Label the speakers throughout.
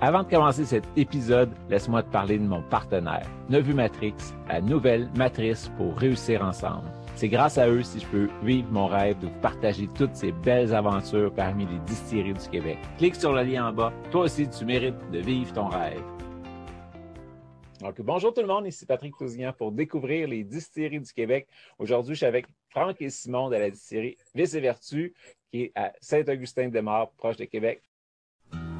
Speaker 1: Avant de commencer cet épisode, laisse-moi te parler de mon partenaire, Nevu Matrix, la nouvelle matrice pour réussir ensemble. C'est grâce à eux si je peux vivre mon rêve de vous partager toutes ces belles aventures parmi les distilleries du Québec. Clique sur le lien en bas. Toi aussi, tu mérites de vivre ton rêve. Donc, bonjour tout le monde, ici Patrick Tousignan pour découvrir les distilleries du Québec. Aujourd'hui, je suis avec Franck et Simon de la distillerie Vice et Vertu, qui est à Saint-Augustin-de-Mar, proche de Québec.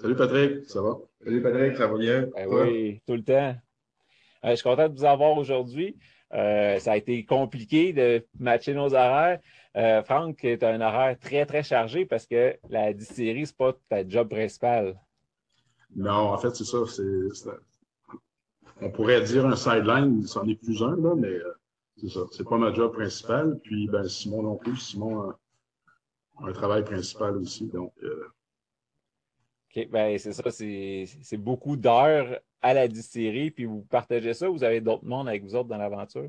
Speaker 2: Salut Patrick, ça va?
Speaker 3: Salut Patrick, ça va bien?
Speaker 1: Ben oui, tout le temps. Euh, je suis content de vous avoir aujourd'hui. Euh, ça a été compliqué de matcher nos horaires. Euh, Franck, tu as un horaire très, très chargé parce que la distillerie, ce n'est pas ta job principal.
Speaker 2: Non, en fait, c'est ça. On pourrait dire un sideline, c'en est plus un, là, mais c'est ça. C'est pas ma job principale. Puis, ben, Simon non plus. Simon a un travail principal aussi. Donc,
Speaker 1: Ben c'est ça, c'est beaucoup d'heures à la distillerie, puis vous partagez ça ou vous avez d'autres mondes avec vous autres dans l'aventure?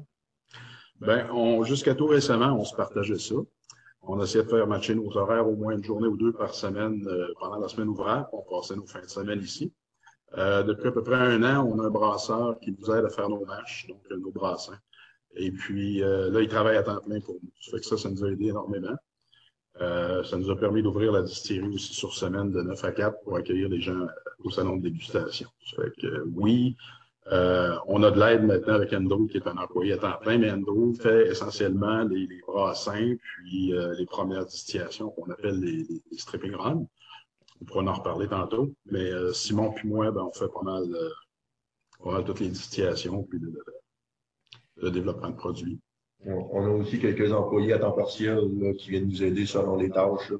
Speaker 2: Ben, jusqu'à tout récemment, on se partageait ça. On essayait de faire matcher nos horaires au moins une journée ou deux par semaine euh, pendant la semaine ouvrable. On passait nos fins de semaine ici. Euh, depuis à peu près un an, on a un brasseur qui nous aide à faire nos matchs, donc euh, nos brassins. Et puis là, il travaille à temps plein pour nous. Ça fait que ça, ça nous a aidé énormément. Euh, ça nous a permis d'ouvrir la distillerie aussi sur semaine de 9 à 4 pour accueillir les gens euh, au salon de dégustation. Ça fait que oui, euh, on a de l'aide maintenant avec Andrew, qui est un employé à temps plein, mais Andrew fait essentiellement les, les brassins, puis les premières distillations qu'on appelle les, stripping runs. On pourra en reparler tantôt. Mais Simon puis moi, ben, on fait pas mal, pas mal toutes les distillations, puis le développement de produits.
Speaker 3: On, a aussi quelques employés à temps partiel qui viennent nous aider selon les tâches. Là.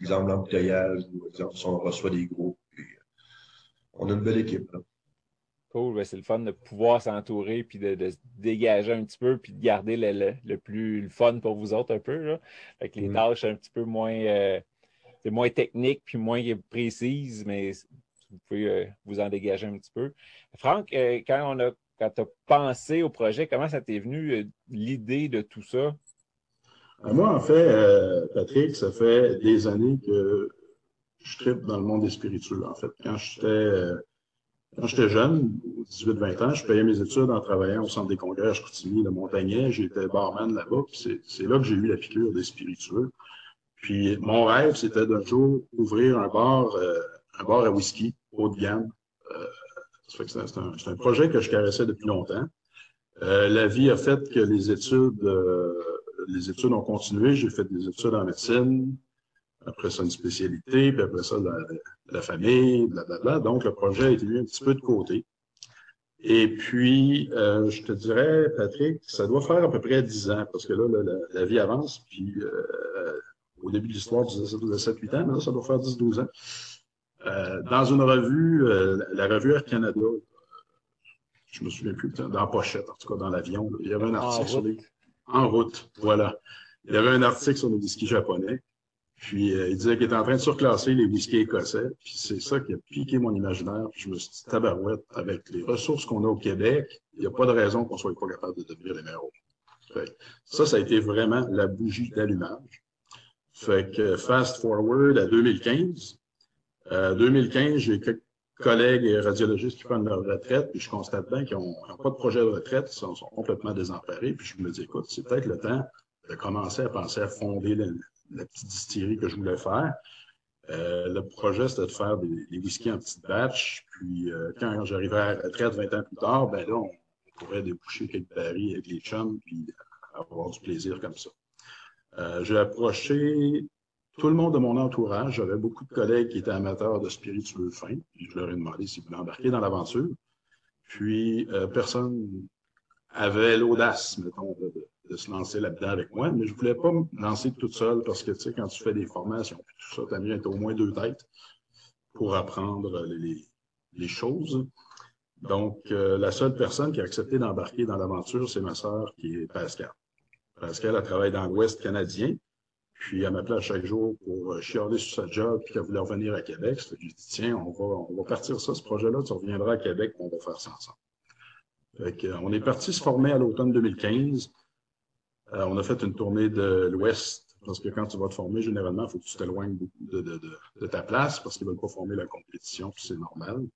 Speaker 3: Exemple, l'embouteillage, ou exemple, si on reçoit des groupes. Euh, on a une belle équipe.
Speaker 1: Cool, ben, c'est le fun de pouvoir s'entourer puis de, se dégager un petit peu puis de garder le, plus le fun pour vous autres un peu. Là. Avec les mm. tâches un petit peu moins, euh, moins techniques puis moins précises, mais vous pouvez euh, vous en dégager un petit peu. Franck, quand on a quand tu as pensé au projet, comment ça t'est venu euh, l'idée de tout ça?
Speaker 2: Euh, moi, en fait, euh, Patrick, ça fait des années que je tripe dans le monde des spiritueux. En fait, quand j'étais quand j'étais jeune, 18-20 ans, je payais mes études en travaillant au centre des congrès à Chicoutimi, le Montagnet. J'étais barman là-bas. C'est là que j'ai eu la piqûre des spiritueux. Puis mon rêve, c'était d'un jour ouvrir un bar, un bar à whisky haut de gamme c'est un, projet que je caressais depuis longtemps. Euh, la vie a fait que les études, euh, les études ont continué. J'ai fait des études en médecine, après ça une spécialité, puis après ça la, la famille, blablabla. Donc le projet a été mis un petit peu de côté. Et puis, euh, je te dirais, Patrick, ça doit faire à peu près 10 ans, parce que là, la, vie avance, puis au début de l'histoire, tu disais 7-8 ans, mais là, ça doit faire 10-12 ans. Euh, dans une revue, euh, la revue Air Canada, je me souviens plus, dans la pochette, en tout cas dans l'avion, il y avait un article sur les... En route, voilà. Il y avait un article sur les whisky japonais. Puis euh, il disait qu'il était en train de surclasser les whisky écossais. Puis c'est ça qui a piqué mon imaginaire. Puis je me suis dit, tabarouette, avec les ressources qu'on a au Québec, il n'y a pas de raison qu'on soit pas capable de devenir les meilleurs. Fait, ça, ça a été vraiment la bougie d'allumage. Fait que fast forward à 2015, euh, 2015, j'ai quelques collègues radiologistes qui prennent leur retraite, puis je constate bien qu'ils n'ont pas de projet de retraite, ils sont, complètement désemparés, puis je me dis, écoute, c'est peut-être le temps de commencer à penser à fonder la, petite distillerie que je voulais faire. Euh, le projet, c'était de faire des, whiskies en petites batches, puis euh, quand j'arriverai à la retraite 20 ans plus tard, ben là, on, pourrait déboucher quelques paris avec les chums, puis avoir du plaisir comme ça. Euh, j'ai approché tout le monde de mon entourage, j'avais beaucoup de collègues qui étaient amateurs de spiritueux fins, je leur ai demandé s'ils voulaient embarquer dans l'aventure. Puis euh, personne avait l'audace, mettons, de, se lancer là-dedans avec moi, mais je voulais pas me lancer toute seule parce que, tu sais, quand tu fais des formations, tout ça, t'as mieux être au moins deux têtes pour apprendre les, choses. Donc, euh, la seule personne qui a accepté d'embarquer dans l'aventure, c'est ma sœur, qui est Pascal. Pascal, a travaillé dans l'Ouest canadien, puis elle m'appelait chaque jour pour euh, chialer sur sa job, puis qu'elle voulait revenir à Québec. Je lui ai dit, tiens, on va, on va partir ça, ce projet-là, tu reviendras à Québec, on va faire ça ensemble. Fait euh, on est parti se former à l'automne 2015. on a fait une tournée de l'Ouest parce que quand tu vas te former, généralement, il faut que tu t'éloignes de, de, de, de, ta place parce qu'ils ne veulent pas former la compétition, puis c'est normal.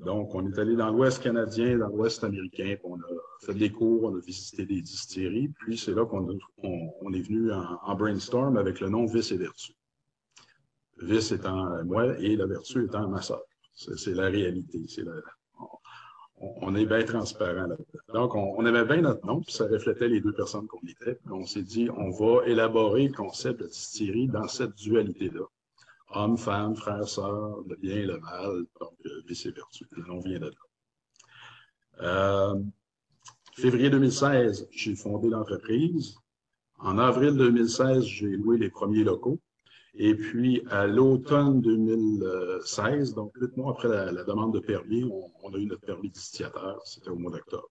Speaker 2: Donc, on est allé dans l'Ouest canadien, dans l'Ouest américain, puis on a fait des cours, on a visité des distilleries, puis c'est là qu'on on, est venu en, brainstorm avec le nom Vice et Vertu. Vice étant moi et la vertu étant ma soeur. C'est la réalité. On, est bien transparent là Donc, on, on, aimait bien notre nom, puis ça reflétait les deux personnes qu'on était. Puis on s'est dit, on va élaborer le concept de distillerie dans cette dualité-là. Homme, femme, frère, sœur, le bien et le mal, donc euh, vice et vertu. Nom vient de là. Euh, février 2016, j'ai fondé l'entreprise. En avril 2016, j'ai loué les premiers locaux. Et puis, à l'automne 2016, donc huit mois après la, demande de permis, on, a eu notre permis distillateur, c'était au mois d'octobre.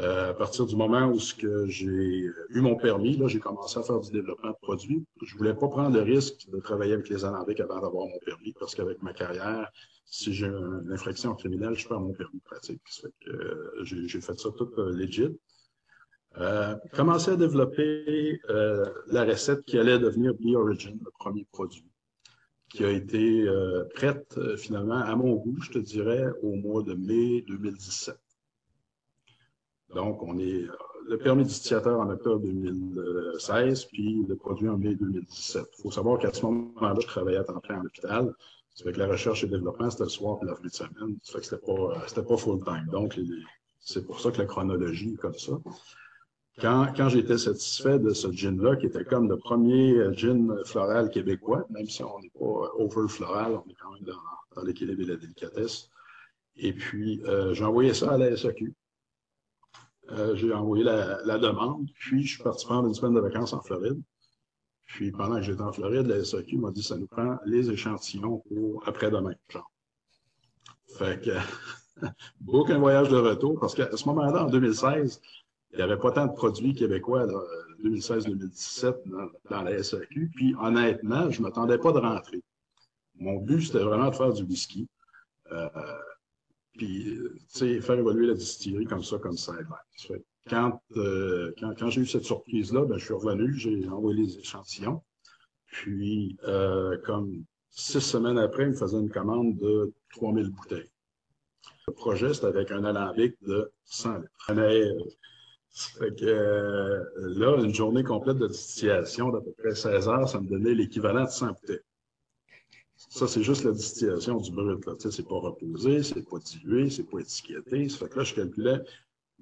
Speaker 2: Euh, à partir du moment où j'ai eu mon permis, là, j'ai commencé à faire du développement de produits. Je voulais pas prendre le risque de travailler avec les Alambics avant d'avoir mon permis, parce qu'avec ma carrière, si j'ai une infraction criminelle, je perds mon permis pratique. Euh, j'ai fait ça tout euh, legit. Euh, commencer à développer euh, la recette qui allait devenir Be Origin, le premier produit, qui a été euh, prête euh, finalement à mon goût, je te dirais, au mois de mai 2017. Donc, on est le permis distillateur en octobre 2016, puis le produit en mai 2017. Il faut savoir qu'à ce moment-là, je travaillais à temps plein en hôpital. Ça fait que la recherche et le développement, c'était le soir et la fin de semaine. Ça fait que c'était pas, c'était pas full-time. Donc, c'est pour ça que la chronologie est comme ça. Quand, quand j'étais satisfait de ce gin-là, qui était comme le premier euh, gin floral québécois, même si on n'est pas over floral, on est quand même dans, dans l'équilibre et la délicatesse. Et puis, euh, j'ai envoyé ça à la SAQ. Euh, j'ai envoyé la, la, demande, puis je suis parti prendre une semaine de vacances en Floride. Puis pendant que j'étais en Floride, la SAQ m'a dit ça nous prend les échantillons pour après-demain. Fait que, beaucoup un voyage de retour, parce qu'à ce moment-là, en 2016, il n'y avait pas tant de produits québécois, 2016-2017, dans, la SAQ. Puis, honnêtement, je ne m'attendais pas de rentrer. Mon but, c'était vraiment de faire du whisky. Euh, puis, faire évoluer la distillerie comme ça, comme ça. Quand, euh, quand, quand j'ai eu cette surprise-là, ben, je suis revenu, j'ai envoyé les échantillons. Puis, euh, comme six semaines après, il me faisait une commande de 3000 bouteilles. Le projet, c'était avec un alambic de 100 litres. Fait que euh, là, une journée complète de distillation d'à peu près 16 heures, ça me donnait l'équivalent de 100 bouteilles. Ça, c'est juste la distillation du brut. Là. C'est pas reposé, c'est pas dilué, c'est pas étiqueté. Ça fait que là, je calculais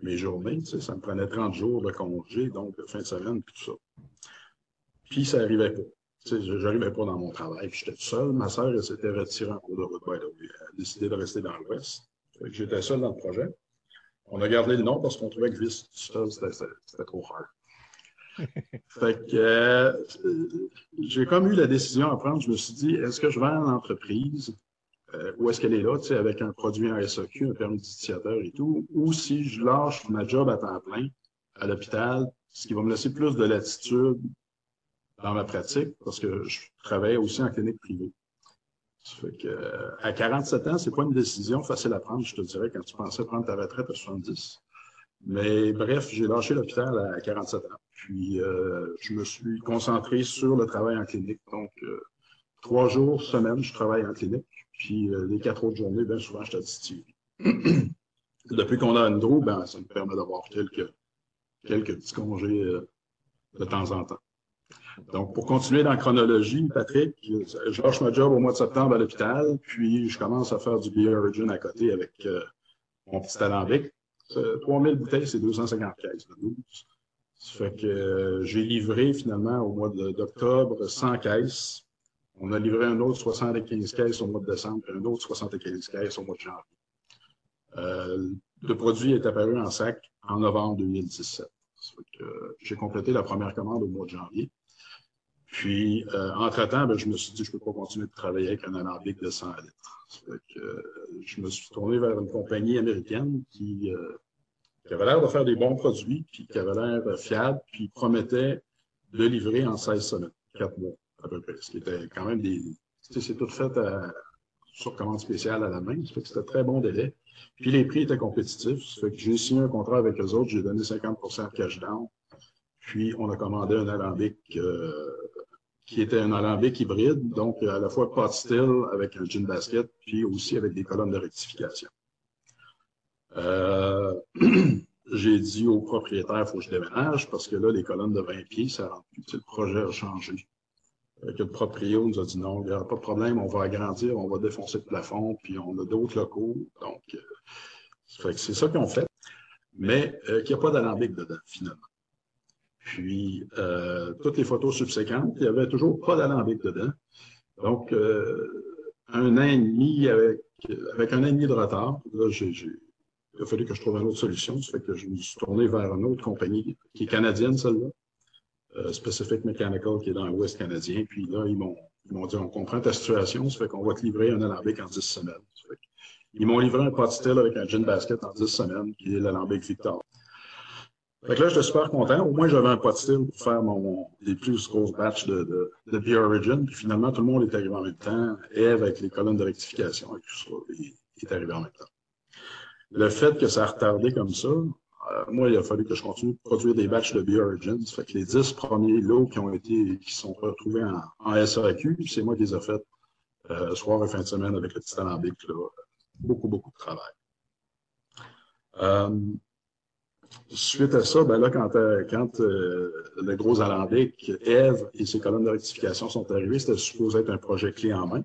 Speaker 2: mes journées. Ça me prenait 30 jours de congé, donc fin de semaine, puis tout ça. Puis ça arrivait pas. Tu sais, j'arrivais pas dans mon travail, j'étais seul. Ma sœur, elle s'était retirée en cours de route, Elle a décidé de rester dans l'Ouest. J'étais seul dans le projet. On a gardé le nom parce qu'on trouvait que Vice c'était trop hard. Fait que euh, j'ai comme eu la décision à prendre. Je me suis dit, est-ce que je vends l'entreprise euh, où est-ce qu'elle est là, tu sais, avec un produit en SAQ, un permis d'utilisateur et tout, ou si je lâche ma job à temps plein à l'hôpital, ce qui va me laisser plus de latitude dans ma pratique, parce que je travaille aussi en clinique privée. Fait que, à 47 ans, c'est pas une décision facile à prendre, je te dirais, quand tu pensais prendre ta retraite à 70. Mais bref, j'ai lâché l'hôpital à 47 ans. Puis, euh, je me suis concentré sur le travail en clinique. Donc, euh, trois jours, semaine, je travaille en clinique. Puis, les quatre autres journées, bien souvent, je t'assiste. Depuis qu'on a Andrew, ben, ça me permet d'avoir quelques, quelques petits congés de temps en temps. Donc, pour continuer dans la chronologie, Patrick, je lâche ma job au mois de septembre à l'hôpital, puis je commence à faire du Beer Origin à côté avec euh, mon petit alambic. 3000 bouteilles, c'est 250 caisses de 12. Ça fait que euh, j'ai livré finalement au mois d'octobre 100 caisses. On a livré un autre 75 caisses au mois de décembre, et un autre 75 caisses au mois de janvier. Euh, le produit est apparu en sac en novembre 2017. J'ai complété la première commande au mois de janvier. Puis, euh, entre-temps, ben, je me suis dit, je peux pas continuer de travailler avec un alambic de 100 litres. euh, je me suis tourné vers une compagnie américaine qui, euh, qui avait l'air de faire des bons produits, puis qui avait l'air fiable, puis promettait de livrer en 16 semaines, 4 mois à peu près. Ce qui était quand même des... C'est tout fait à, sur commande spéciale à la main. Ça fait que c'était très bon délai. Puis les prix étaient compétitifs. Ça fait que j'ai signé un contrat avec eux autres. J'ai donné 50% de cash down. Puis on a commandé un alambic euh, qui était un alambic hybride, donc à la fois pot still avec un gin basket, puis aussi avec des colonnes de rectification. Euh, j'ai dit au propriétaire, il faut que je déménage parce que là, les colonnes de 20 pieds, ça rentre plus. Le projet a changé. Euh, que le propriétaire nous a dit non, aura pas de problème, on va agrandir, on va défoncer le plafond, puis on a d'autres locaux. Donc, euh, c'est ça qu'ils ont fait. Mais euh, qu'il n'y a pas d'alambic dedans, finalement. Puis, euh, toutes les photos subséquentes, il n'y avait toujours pas d'alambic dedans. Donc, un an et demi avec, avec un an et demi de retard, là, il a fallu que je trouve une autre solution. Ça fait que je me suis tourné vers une autre compagnie qui est canadienne, celle-là, euh, Specific Mechanical, qui est dans l'Ouest canadien. Puis là, ils m'ont, ils m'ont dit, on comprend ta situation, ça fait qu'on va te livrer un alambic en 10 semaines. ils m'ont livré un pot avec un gin basket en 10 semaines, qui est l'alambic Victor. Fait que là, j'étais super content. Au moins, j'avais un pot still pour faire mon, les plus grosses batchs de, de, de Beer Origin. Puis finalement, tout le monde est arrivé en même temps. Et avec les colonnes de rectification et tout ça, il est arrivé en même temps le fait que ça a retardé comme ça, euh, moi, il a fallu que je continue de produire des batchs de Beer Origins. Fait que les dix premiers lots qui ont été, qui sont retrouvés en, en SAQ, c'est moi qui les ai faits euh, soir et fin de semaine avec le petit alambic. Là. Beaucoup, beaucoup de travail. Euh, suite à ça, ben là, quand, euh, quand euh, le gros alambic, Eve et ses colonnes de rectification sont arrivées, c'était supposé être un projet clé en main.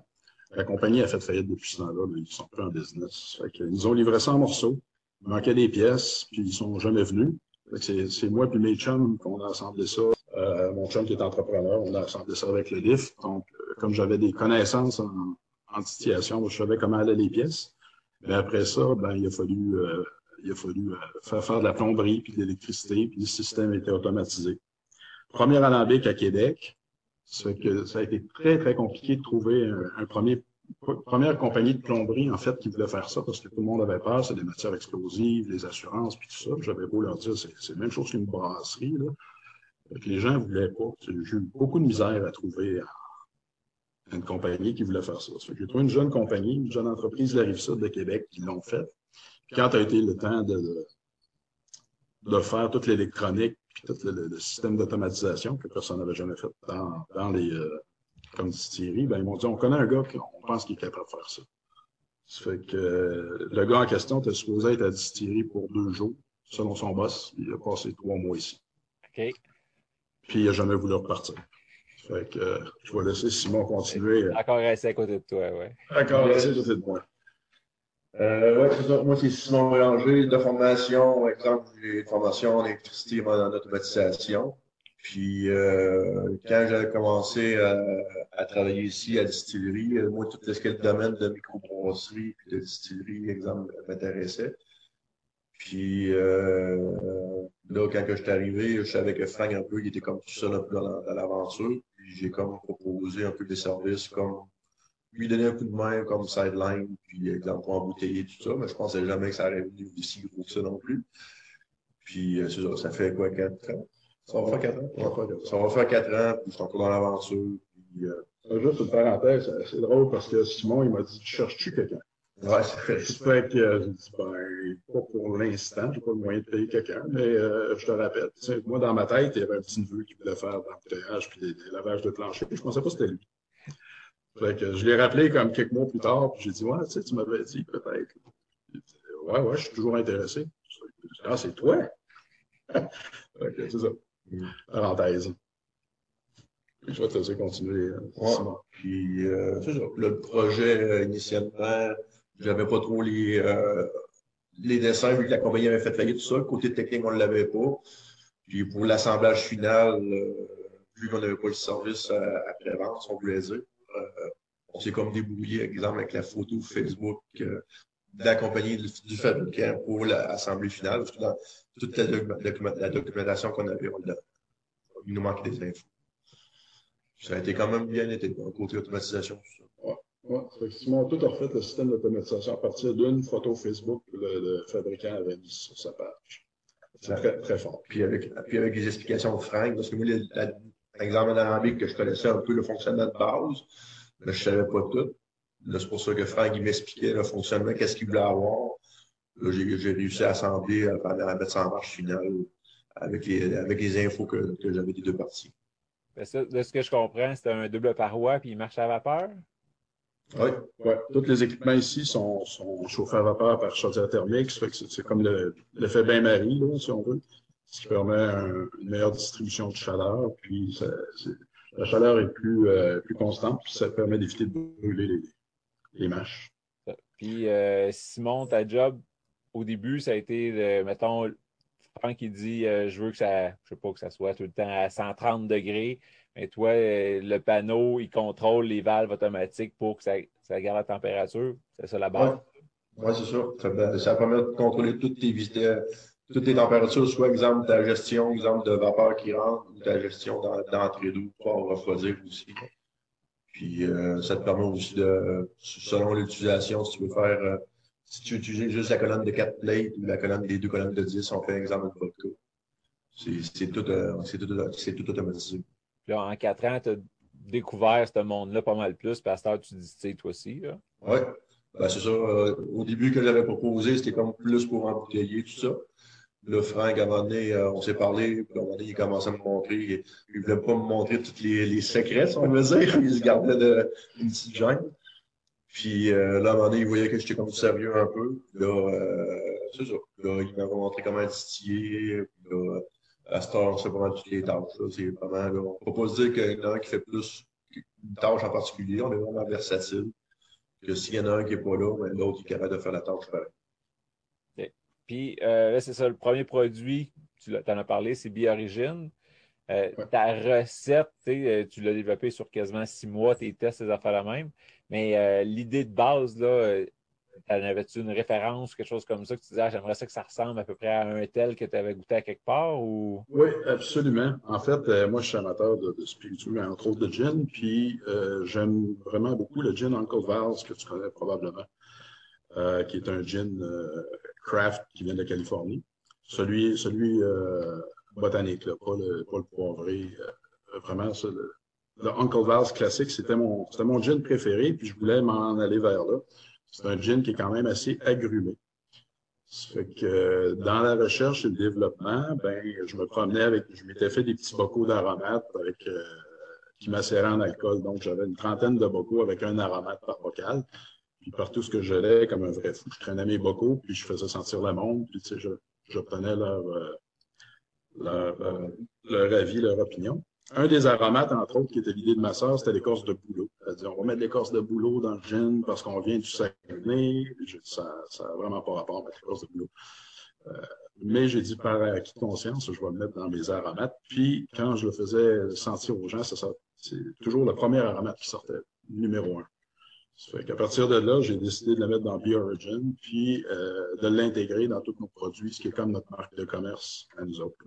Speaker 2: La compagnie a fait faillite depuis ce temps-là, mais ils sont plus en business. Fait ils ont livré ça en morceaux. Il manquait des pièces, puis ils sont jamais venus. C'est moi puis mes chums qu'on a assemblé ça. Euh, mon chum qui est entrepreneur, on a assemblé ça avec le lift. Donc, euh, comme j'avais des connaissances en, en distillation, je savais comment allaient les pièces. Mais après ça, ben, il a fallu, euh, il a fallu faire faire de la plomberie puis de l'électricité, puis le système était automatisé. Premier alambic à Québec, ça, que ça a été très, très compliqué de trouver un, premier première compagnie de plomberie, en fait, qui voulait faire ça parce que tout le monde avait peur, c'est des matières explosives, les assurances, puis tout ça. J'avais beau leur dire, c'est la même chose qu'une brasserie. Que les gens voulaient pas. J'ai eu beaucoup de misère à trouver une compagnie qui voulait faire ça. ça j'ai trouvé une jeune compagnie, une jeune entreprise de la Rive-Sud de Québec qui l'ont fait. Quand a été le temps de, de faire toute l'électronique, puis tout le, système d'automatisation que personne n'avait jamais fait dans, dans les euh, comme Thierry, ben, ils m'ont dit on connaît un gars qu'on pense qu'il est capable de faire ça. Ça fait que euh, le gars en question était supposé être à distillerie pour deux jours. Selon son boss, il a passé trois mois ici.
Speaker 1: OK.
Speaker 2: Puis il n'a jamais voulu repartir. Fait que euh, je vais laisser Simon continuer.
Speaker 1: Encore rester à côté de toi, oui.
Speaker 2: Encore rester à côté de moi.
Speaker 3: Euh, ouais, c'est ça. Moi, c'est Simon Bélanger, de formation, exemple, j'ai une formation en électricité et en automatisation. Puis, euh, quand j'ai commencé à, à, travailler ici à distillerie, euh, moi, tout ce qui le domaine de microbrasserie et de distillerie, exemple, m'intéressait. Puis, euh, là, quand je suis arrivé, je savais que Frank, un peu, il était comme tout seul un peu dans l'aventure. Puis, j'ai comme proposé un peu des services comme lui donner un coup de main comme sideline, puis exemple pour embouteiller tout ça, mais je pensais jamais que ça allait venu aussi gros que ça non plus. Puis euh, ça, ça fait quoi, quatre ans? Ça va faire quatre ans? Ça va faire quatre ans, puis je suis encore dans l'aventure. Puis,
Speaker 2: euh... Juste une parenthèse, c'est drôle parce que Simon, il m'a dit, cherches-tu quelqu'un?
Speaker 3: Ouais, c'est fait.
Speaker 2: fait que euh, j'ai dit, ben, pas pour l'instant, j'ai pas le moyen de payer quelqu'un, mais euh, je te rappelle. moi, dans ma tête, il y avait un petit neveu qui voulait faire l'embouteillage puis des, des lavages de plancher. Je pensais pas que c'était lui. Fait que je l'ai rappelé comme quelques mois plus tard, puis j'ai dit, ouais, tu sais, tu m'avais dit peut-être. Ouais, ouais, je suis toujours intéressé. Ah, c'est toi? ok, c'est ça. Parenthèse. je vais te laisser continuer. Euh,
Speaker 3: ouais. Puis, euh, c'est ça. Le projet, euh, initialement, j'avais pas trop les, euh, les dessins, vu que la compagnie avait fait faillite, tout ça. Côté technique, on ne l'avait pas. Puis, pour l'assemblage final, euh, vu qu'on n'avait pas le service après-vente, on voulait dire, euh, on s'est comme débrouillé, exemple, avec la photo Facebook euh, d'accompagner du fabricant pour l'assemblée finale. Dans toute la, documentation qu'on avait, il nous manquait des infos. Ça a été quand même bien été, côté automatisation.
Speaker 2: Oui. Ouais. Simon a tout refait le système d'automatisation à partir d'une photo Facebook que le, fabricant avait mise sur sa page. C'est très, très fort.
Speaker 3: Puis avec, puis avec les explications de Frank, parce que moi, l'examen d'alambic que je connaissais un peu le fonctionnement de base, mais je savais pas tout. c'est pour ça que Frank, il m'expliquait le fonctionnement, qu'est-ce qu'il voulait avoir. J'ai réussi à assembler, à, à mettre ça en marche finale avec les, avec les infos que, que j'avais des deux parties.
Speaker 1: de ce que je comprends, c'est un double paroi puis il marche à vapeur?
Speaker 2: Oui, ouais. tous les équipements ici sont, sont chauffés à vapeur par chaudière thermique. C'est comme l'effet bain-marie, si on veut, ce qui permet une meilleure distribution de chaleur. Puis la chaleur est plus, euh, plus constante, puis ça permet d'éviter de brûler les, les mâches.
Speaker 1: Puis euh, Simon, ta job au début, ça a été, mettons, Franck qui dit euh, je veux que ça, je sais pas que ça soit tout le temps à 130 degrés, mais toi, euh, le panneau, il contrôle les valves automatiques pour que ça, ça garde la température. C'est ça la base?
Speaker 3: Oui, ouais, c'est ça. ça. permet de contrôler toutes tes toutes tes températures, soit exemple ta gestion, exemple de vapeur qui rentre, ou ta gestion d'entrée d'eau pour refroidir aussi. Puis euh, ça te permet aussi de, selon l'utilisation, si tu veux faire si tu utilises juste la colonne de 4 plates ou la colonne des deux colonnes de 10, on fait un exemple de vodka. C'est tout, euh, tout, tout, automatisé.
Speaker 1: Là, en 4 ans, tu as découvert ce monde-là pas mal plus, Pasteur, tu dis, toi aussi.
Speaker 3: Oui, ben, c'est ça. Euh, au début que j'avais proposé, c'était comme plus pour embouteiller, tout ça. Le Franck, à un moment donné, euh, on s'est parlé, puis à un moment donné, il commençait à me montrer. Il ne voulait pas me montrer tous les, les secrets, si on veut dire. Il se gardait de, une petite gêne. Puis euh, là, à un moment donné, il voyait que j'étais comme sérieux un peu. Là, euh, c'est ça. Là, il m'a montré comment distiller. Là, à ce temps, c'est vraiment toutes les tâches. C'est vraiment, là, on ne peut pas se dire qu'il y en a un qui fait plus une tâche en particulier. On est vraiment versatile. Que s'il y en a un qui n'est pas là, ben, l'autre est capable de faire la tâche pareil.
Speaker 1: Puis euh, là, c'est ça, le premier produit, tu en as parlé, c'est Biorigine. Euh, ta recette, euh, tu l'as développée sur quasiment six mois, tes tests, tes affaires la même. Mais euh, l'idée de base, là, en avais-tu une référence, quelque chose comme ça, que tu disais, ah, j'aimerais ça que ça ressemble à peu près à un tel que tu avais goûté à quelque part? Ou...
Speaker 2: Oui, absolument. En fait, moi, je suis amateur de, de spiritueux, entre autres de gin, puis j'aime vraiment beaucoup le gin Uncle Vals, que tu connais probablement, qui est un gin craft qui vient de Californie. Celui, celui botanique, là, pas, le, pas le poivré. Euh, vraiment, ça, le, Uncle Val's classique, c'était mon, c'était mon gin préféré, puis je voulais m'en aller vers là. C'est un gin qui est quand même assez agrumé. Ça fait que dans la recherche et le développement, ben, je me promenais avec, je m'étais fait des petits bocaux d'aromates avec, euh, qui macéraient en alcool. Donc, j'avais une trentaine de bocaux avec un aromate par bocal. Puis partout ce que j'allais, comme un vrai fou, je traînais mes bocaux, puis je faisais sentir le monde, puis tu sais, je, j'obtenais leur, euh, leur, euh, leur avis, leur opinion. Un des aromates, entre autres, qui était l'idée de ma sœur, c'était l'écorce de bouleau. C'est-à-dire, on va mettre l'écorce de bouleau dans le gin parce qu'on vient du Saguenay. Ça n'a vraiment pas rapport avec l'écorce de bouleau. Euh, mais j'ai dit par acquis de conscience, je vais le mettre dans mes aromates. Puis, quand je le faisais sentir aux gens, ça, c'est toujours le premier aromate qui sortait, numéro un. Fait qu'à partir de là, j'ai décidé de le mettre dans BioOrigin, puis euh, de l'intégrer dans tous nos produits, ce qui est comme notre marque de commerce à nous autres.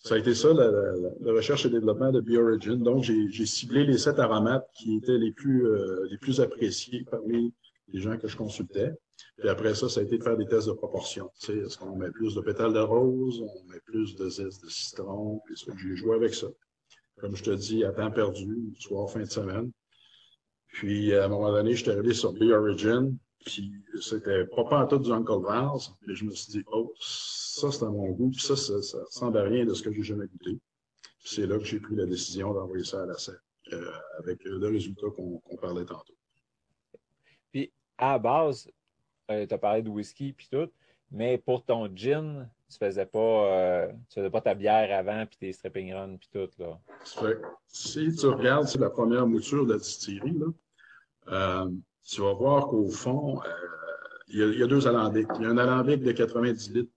Speaker 2: ça a été ça, la, la, recherche et développement de BioOrigin. Donc, j'ai ciblé les sept aromates qui étaient les plus, euh, les plus appréciés parmi les gens que je consultais. Puis après ça, ça a été de faire des tests de proportion. Est-ce qu'on met plus de pétales de rose, on met plus de zeste de citron, j'ai joué avec ça. Comme je te dis, à temps perdu, soir, fin de semaine. Puis, à un moment donné, je suis arrivé sur Be Origin, puis c'était pas pas tout du Uncle Vals, mais je me suis dit, oh, ça, c'est à mon goût, puis ça, ça, ça ressemble à rien de ce que j'ai jamais goûté. c'est là que j'ai pris la décision d'envoyer ça à la scène, euh, avec le résultat qu'on parlait tantôt.
Speaker 1: Puis, à la base, euh, tu as parlé de whisky puis tout, mais pour ton gin, tu faisais pas, euh, tu faisais pas ta bière avant puis tes stripping runs puis tout, là.
Speaker 2: si tu regardes, c'est la première mouture de la distillerie, là. Euh, tu vas voir qu'au fond, euh, il y, a, y, a deux alambics. Il y a un alambic de 90 litres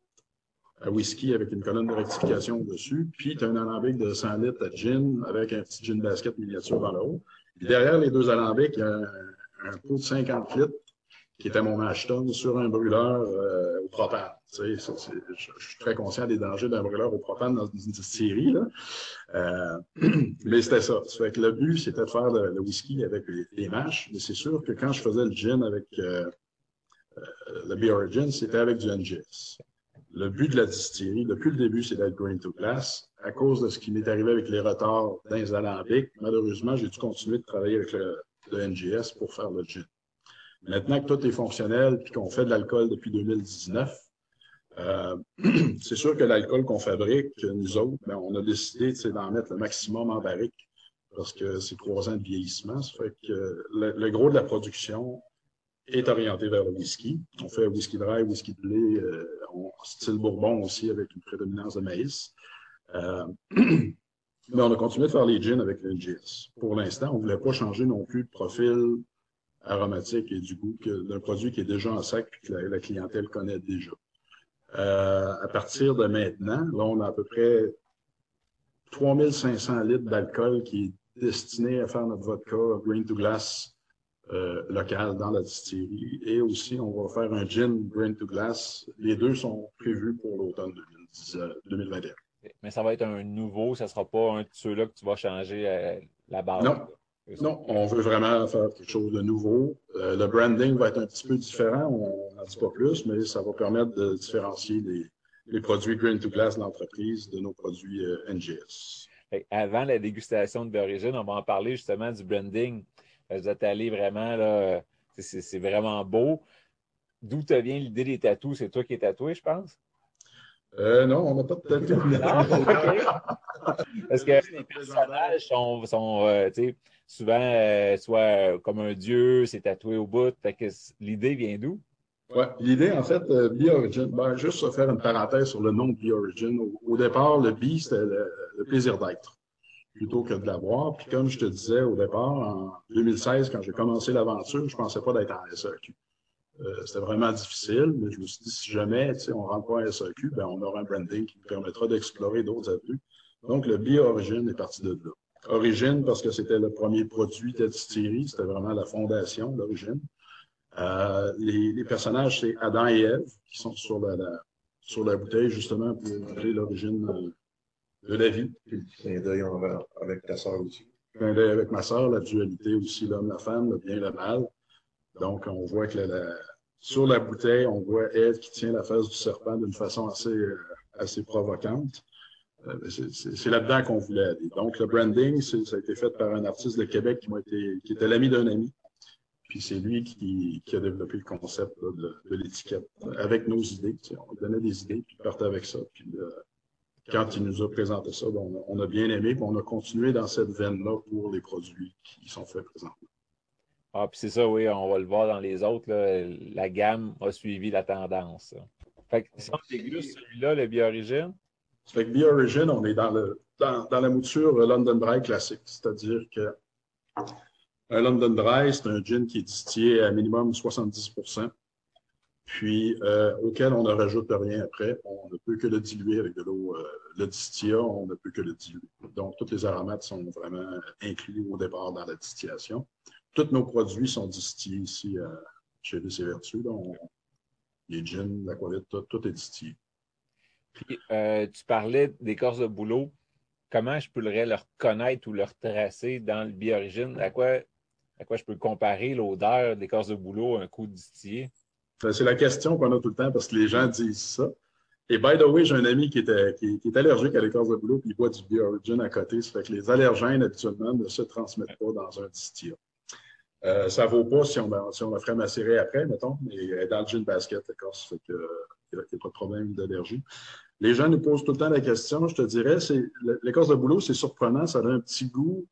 Speaker 2: à whisky avec une colonne de rectification dessus, puis tu as un alambic de 100 litres à gin avec un petit gin basket miniature dans le haut. Puis derrière les deux alambics, il y a un, pot de 50 litres qui était mon Ashton, sur un brûleur euh, au propane. Je, suis très conscient des dangers d'un brûleur au propane dans une distillerie. Là. Euh, mais c'était ça. ça fait que le but, c'était de faire le, whisky avec les, les mâches. Mais c'est sûr que quand je faisais le gin avec euh, euh le Be Origin, c'était avec du NGS. Le but de la distillerie, depuis le début, c'est d'être green to glass. À cause de ce qui m'est arrivé avec les retards dans les alambics, malheureusement, j'ai dû continuer de travailler avec le NGS pour faire le gin. Maintenant que tout est fonctionnel et qu'on fait de l'alcool depuis 2019, euh, c'est sûr que l'alcool qu'on fabrique, nous autres, ben, on a décidé d'en mettre le maximum en barrique parce que c'est trois ans de vieillissement. Ça fait que le, gros de la production est orienté vers le whisky. On fait whisky dry, whisky de lait, euh, style bourbon aussi avec une prédominance de maïs. Euh, mais on a continué de faire les gins avec le NGS. Pour l'instant, on ne voulait pas changer non plus de profil aromatique et du goût d'un produit qui est déjà en sac et que la, clientèle connaît déjà. Euh, à partir de maintenant, là, on a à peu près 3500 litres d'alcool qui est destiné à faire notre vodka Green to Glass euh, local dans la distillerie. Et aussi, on va faire un gin Green to Glass. Les deux sont prévus pour l'automne 2021.
Speaker 1: Mais ça va être un nouveau, ça ne sera pas un de ceux-là que tu vas changer euh, la base.
Speaker 2: Non, non, on veut vraiment faire quelque chose de nouveau. Euh, le branding va être un petit peu différent, on n'en dit pas plus, mais ça va permettre de différencier les, produits Green to Glass de l'entreprise de nos produits euh, NGS.
Speaker 1: Avant la dégustation de d'origine, on va en parler justement du branding. Vous êtes allé vraiment là, c'est vraiment beau. D'où te vient l'idée des tatous? C'est toi qui es tatoué, je pense?
Speaker 2: Euh, non, on n'a pas de tatou.
Speaker 1: Parce que les personnages sont, sont euh, souvent euh, soit comme un dieu, c'est tatoué au bout. que l'idée vient d'où?
Speaker 2: L'idée, en fait, euh, Be-Origin, ben, juste faire une parenthèse sur le nom de Be-Origin. Au, départ, le Be, c'était le, plaisir d'être plutôt que de l'avoir. Puis comme je te disais au départ, en 2016, quand j'ai commencé l'aventure, je pensais pas d'être en SAQ. Euh, c'était vraiment difficile, mais je me suis dit, si jamais on ne rentre pas en SAQ, ben, on aura un branding qui nous permettra d'explorer d'autres avenues. Donc, le Be-Origin est parti de là. Origine parce que c'était le premier produit de distillerie, c'était vraiment la fondation, l'origine. Euh, les, personnages, c'est Adam et Ève qui sont sur la, sur la bouteille, justement, pour montrer l'origine euh, de la vie.
Speaker 3: Puis le clin d'œil avec ta sœur aussi.
Speaker 2: Clin d'œil avec ma sœur, la dualité aussi, l'homme, la femme, le bien, le mal. Donc, on voit que sur la bouteille, on voit Ève qui tient la face du serpent d'une façon assez, euh, assez provocante. Euh, c'est là-dedans qu'on voulait aller. Donc, le branding, ça a été fait par un artiste de Québec qui, était l'ami d'un ami. Puis c'est lui qui, a développé le concept de, l'étiquette avec nos idées. On donnait des idées, puis il partait avec ça. Puis euh, quand il nous a présenté ça, ben, on, a, bien aimé, puis on a continué dans cette veine-là pour les produits qui sont faits présentement.
Speaker 1: Ah, puis c'est ça, oui, on va le voir dans les autres. la gamme a suivi la tendance. Fait que si on celui-là, le Bio-Origine,
Speaker 2: fait que Be Origin, on est dans, la mouture London Dry classique, c'est-à-dire que un London Dry, c'est un gin qui est distillé à minimum 70% puis euh, auquel on ne rajoute rien après. On ne peut que le diluer avec de l'eau. Euh, le distillat, on ne peut que le diluer. Donc, tous les aromates sont vraiment inclus au départ dans la distillation. Tous nos produits sont distillés ici euh, chez Les Vertus. Donc, les gins, l'aquavite, tout est distillé.
Speaker 1: Puis, euh, tu parlais d'écorce de boulot. Comment je pourrais le reconnaître ou le retracer dans le bio-origine? À quoi, à quoi je peux comparer l'odeur d'écorce de boulot à un coup distillé?
Speaker 2: Ben, c'est la question qu'on a tout le temps parce que les gens disent ça. Et by the way, j'ai un ami qui, était, qui, est allergique à l'écorce de boulot puis il boit du bio-origin à côté. Ça fait que les allergènes, habituellement, ne se transmettent pas dans un distillat. Euh, ça ne vaut pas si on, si on la ferait macérer après, mettons, mais dans le gin basket, l'écorce, fait que il n'y a pas de problème d'allergie. Les gens nous posent tout le temps la question, je te dirais, l'écorce de boulot, c'est surprenant, ça a un petit goût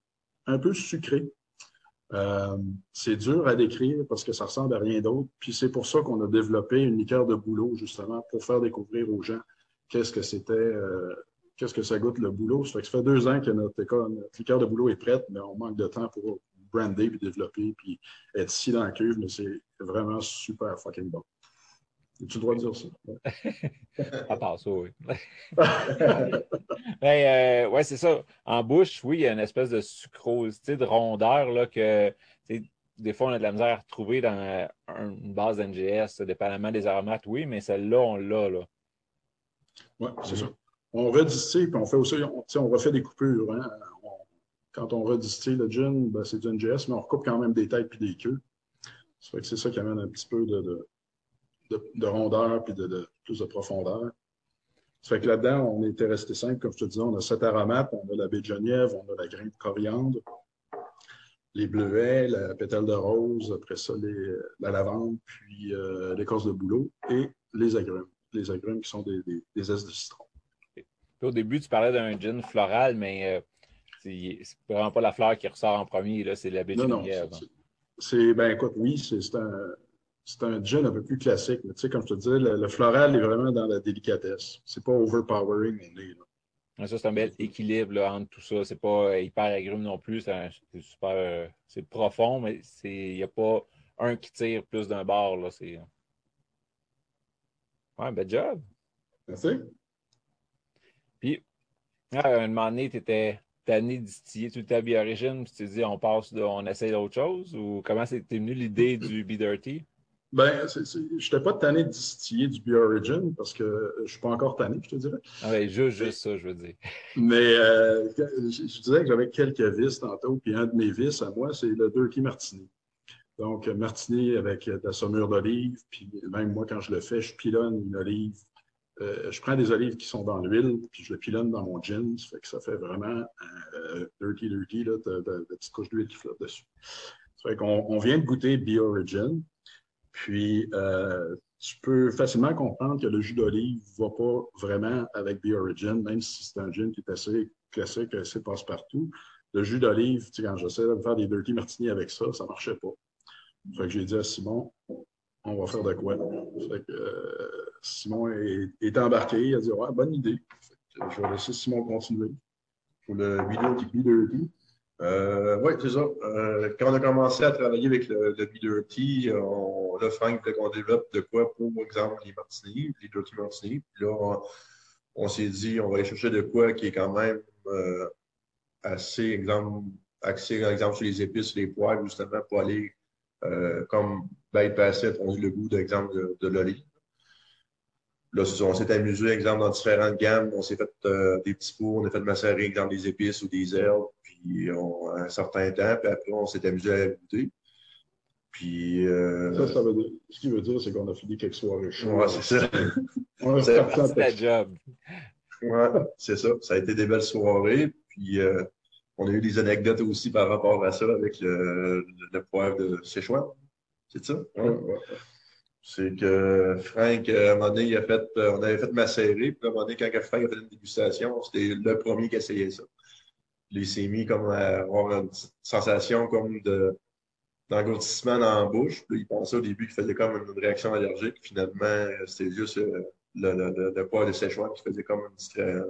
Speaker 2: un peu sucré. Euh, c'est dur à décrire parce que ça ressemble à rien d'autre. Puis c'est pour ça qu'on a développé une liqueur de boulot, justement, pour faire découvrir aux gens qu'est-ce que c'était, euh, qu'est-ce que ça goûte le boulot. Ça fait, que ça fait deux ans que notre, liqueur de boulot est prête, mais on manque de temps pour brander, puis développer, puis être ici dans la cuve, mais c'est vraiment super fucking bon. Tu dois dire ça.
Speaker 1: à part ça, oui. Ben, euh, ouais, c'est ça. En bouche, oui, il y a une espèce de sucrosité, de rondeur là, que des fois, on a de la misère à retrouver dans une base d'NGS, dépendamment des aromates, oui, mais celle-là, on l'a. Là.
Speaker 2: Oui, c'est ça. On redistille, puis on fait aussi, on, on refait des coupures. Hein. quand on redistille le gin, ben, c'est du NGS, mais on recoupe quand même des têtes puis des queues. C'est ça qui amène un petit peu de, de, rondeur puis de, plus de profondeur. Ça fait que là-dedans, on était resté simple, comme je te disais, on a sept aromates, on a la baie de Genièvre, on a la graine de coriandre, les bleuets, la pétale de rose, après ça, la lavande, puis euh, l'écorce de bouleau et les agrumes. Les agrumes qui sont des, des, des de citron.
Speaker 1: Au début, tu parlais d'un gin floral, mais euh, c'est vraiment pas la fleur qui ressort en premier, c'est la baie de Genièvre.
Speaker 2: C'est, ben écoute, oui, c'est un, c'est un gin un peu plus classique. Mais tu sais, comme je te disais, le, floral est vraiment dans la délicatesse. C'est pas overpowering.
Speaker 1: Ça, c'est un bel équilibre entre tout ça. C'est pas hyper agrume non plus. C'est super. c'est profond, mais il n'y a pas un qui tire plus d'un bord. Là. C'est... Ouais, bel job.
Speaker 2: Merci.
Speaker 1: Puis, à un moment donné, tu étais tanné distiller toute ta bio-origine, puis tu te dis, on passe, de, on essaye d'autre chose, ou comment c'est venu l'idée du Be Dirty?
Speaker 2: Ben, je n'étais pas tanné de distiller du Bio-Origin parce que je ne suis pas encore tanné, je te dirais.
Speaker 1: Ah oui, juste, juste ça, je veux dire.
Speaker 2: Mais euh, je, disais que j'avais quelques vis tantôt, puis un de mes vis à moi, c'est le Dirty Martini. Donc, Martini avec de la saumure d'olive, puis même moi, quand je le fais, je pilonne une olive. Euh, je prends des olives qui sont dans l'huile, puis je le pilonne dans mon gin. Ça fait que ça fait vraiment euh, dirty, dirty, là, de, de, de petites couches d'huile qui flottent dessus. Ça fait qu'on on vient de goûter Bio-Origin. Puis, euh, tu peux facilement comprendre que le jus d'olive ne va pas vraiment avec The Origin, même si c'est un gin qui est assez classique, assez passe-partout. Le jus d'olive, tu sais, quand j'essaie de faire des dirty martini avec ça, ça ne marchait pas. Fait j'ai dit à Simon, on va faire de quoi? Euh, Simon est, embarqué, il a dit, ouais, bonne idée. je vais laisser Simon continuer pour le vidéo qui Dirty.
Speaker 3: Euh, oui, c'est ça. Euh, quand on a commencé à travailler avec le, le B-Dirty, on, là, Frank voulait qu'on développe de quoi pour, exemple, les martinis, les Dirty Martini. Puis là, on, s'est dit, on va aller chercher de quoi qui est quand même euh, assez, exemple, axé, exemple, sur les épices, les poivres, justement, pour aller, comme Bassett, on dit le goût, d'exemple, de, de l'olive. Là, on s'est amusé, exemple, dans différentes gammes. On s'est fait des petits pots, on a fait macérer, exemple, des épices ou des herbes, puis on, un certain temps, puis après, on s'est amusé à goûter. Puis. Euh...
Speaker 2: Ça, ça veut dire, ce qui veut dire, c'est qu'on a fini quelques soirées chaudes.
Speaker 3: Ouais, c'est ça.
Speaker 1: c'est la job.
Speaker 3: Ouais, c'est ça. Ça a été des belles soirées. Puis, euh, on a eu des anecdotes aussi par rapport à ça avec le, le, poivre de Séchouane. C'est ça?
Speaker 2: Ouais, ouais.
Speaker 3: C'est que Frank, à un moment donné, il a fait, euh, on avait fait macérer, puis à un moment donné, quand Frank a fait une dégustation, c'était le premier qui essayait ça. Il s'est mis comme à avoir une sensation comme de d'engourdissement dans la bouche. Puis il pensait au début qu'il faisait comme une réaction allergique. Finalement, c'était juste euh, le, le, le, poids de séchoir qui faisait comme une,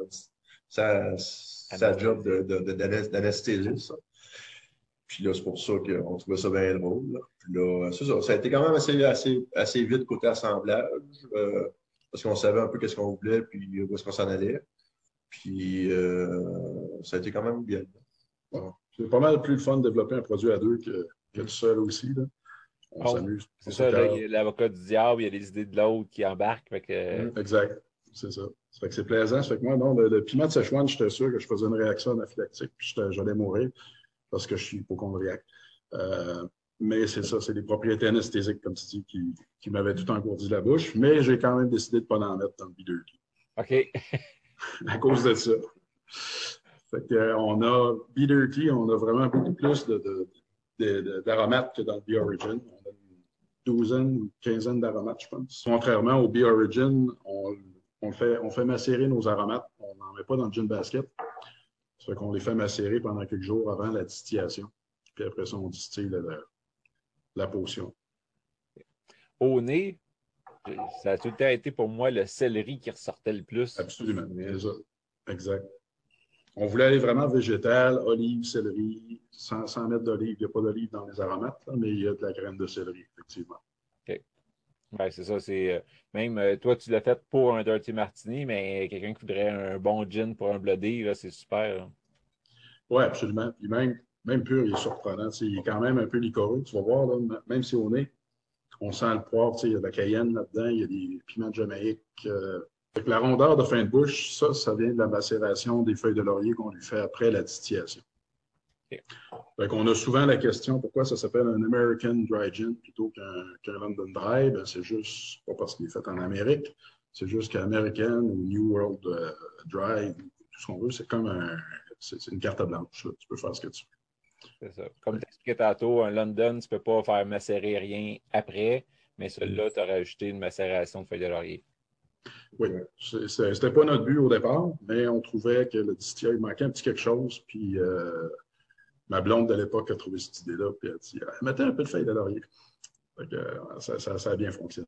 Speaker 3: sa, sa job d'anesthésie. De, puis là, c'est pour ça qu'on trouvait ça bien drôle. Puis là, ça, ça a été quand même assez, assez, assez vite côté assemblage, euh, parce qu'on savait un peu qu'est-ce qu'on voulait, puis où est-ce qu'on s'en allait. Puis euh, ça a été quand même bien.
Speaker 2: C'est pas mal plus le fun de développer un produit à deux que, que tout seul aussi. Là. On
Speaker 1: oh, s'amuse. C'est ça, il y a l'avocat du diable, il y a les idées de l'autre qui embarquent. Que...
Speaker 2: Mmh, exact. C'est ça. Ça fait que c'est plaisant. Ça fait que moi, non, le, piment de Szechuan, j'étais sûr que je faisais une réaction anaphylactique, puis j'allais mourir parce que je suis hypochondriaque. Euh, mais c'est ça, c'est les propriétés anesthésiques, comme tu dis, qui, qui m'avaient tout engourdi la bouche. Mais j'ai quand même décidé de ne pas en mettre dans le B-Dirty.
Speaker 1: OK.
Speaker 2: à cause de ça. Euh, on a B-Dirty, on a vraiment beaucoup plus d'aromates que dans le B-Origin. On a une douzaine ou quinzaine d'aromates, je pense. Contrairement au B-Origin, on, on, fait, on fait macérer nos aromates. On n'en met pas dans le gin basket. Ça fait qu'on les fait macérer pendant quelques jours avant la distillation. Puis après ça, on distille la, potion.
Speaker 1: Au nez, ça a tout le temps été pour moi le céleri qui ressortait le plus.
Speaker 2: Absolument. Exact. On voulait aller vraiment végétal, olive, céleri, sans, mettre d'olive. Il n'y a pas d'olive dans les aromates, mais il y a de la graine de céleri, effectivement.
Speaker 1: OK. C'est ça. C'est, euh, même euh, toi, tu l'as fait pour un Dirty Martini, mais quelqu'un qui voudrait un bon gin pour un Bloody, c'est super.
Speaker 2: Oui, absolument. Puis même, même pur, il est surprenant. Il est quand même un peu liquoreux. Tu vas voir, même si au nez, on sent le poivre, il y a de la cayenne là-dedans, il y a des piments de Jamaïque. Euh. la rondeur de fin de bouche, ça, ça vient de la macération des feuilles de laurier qu'on lui fait après la distillation. on a souvent la question pourquoi ça s'appelle un American Dry Gin plutôt qu'un London Dry? Ben, c'est juste pas parce qu'il est fait en Amérique, c'est juste qu'American ou New World euh, Dry, tout ce qu'on veut, c'est comme un, c'est une carte blanche. Tu peux faire ce que tu veux.
Speaker 1: C'est ça. Comme tu expliquais tantôt, un London, tu ne peux pas faire macérer rien après, mais celui-là, tu as rajouté une macération de feuilles de laurier.
Speaker 2: Oui, ce n'était pas notre but au départ, mais on trouvait que le distillé manquait un petit quelque chose. Puis euh, ma blonde de l'époque a trouvé cette idée-là, puis elle a dit mettez un peu de feuilles de laurier. Euh, ça, a bien fonctionné.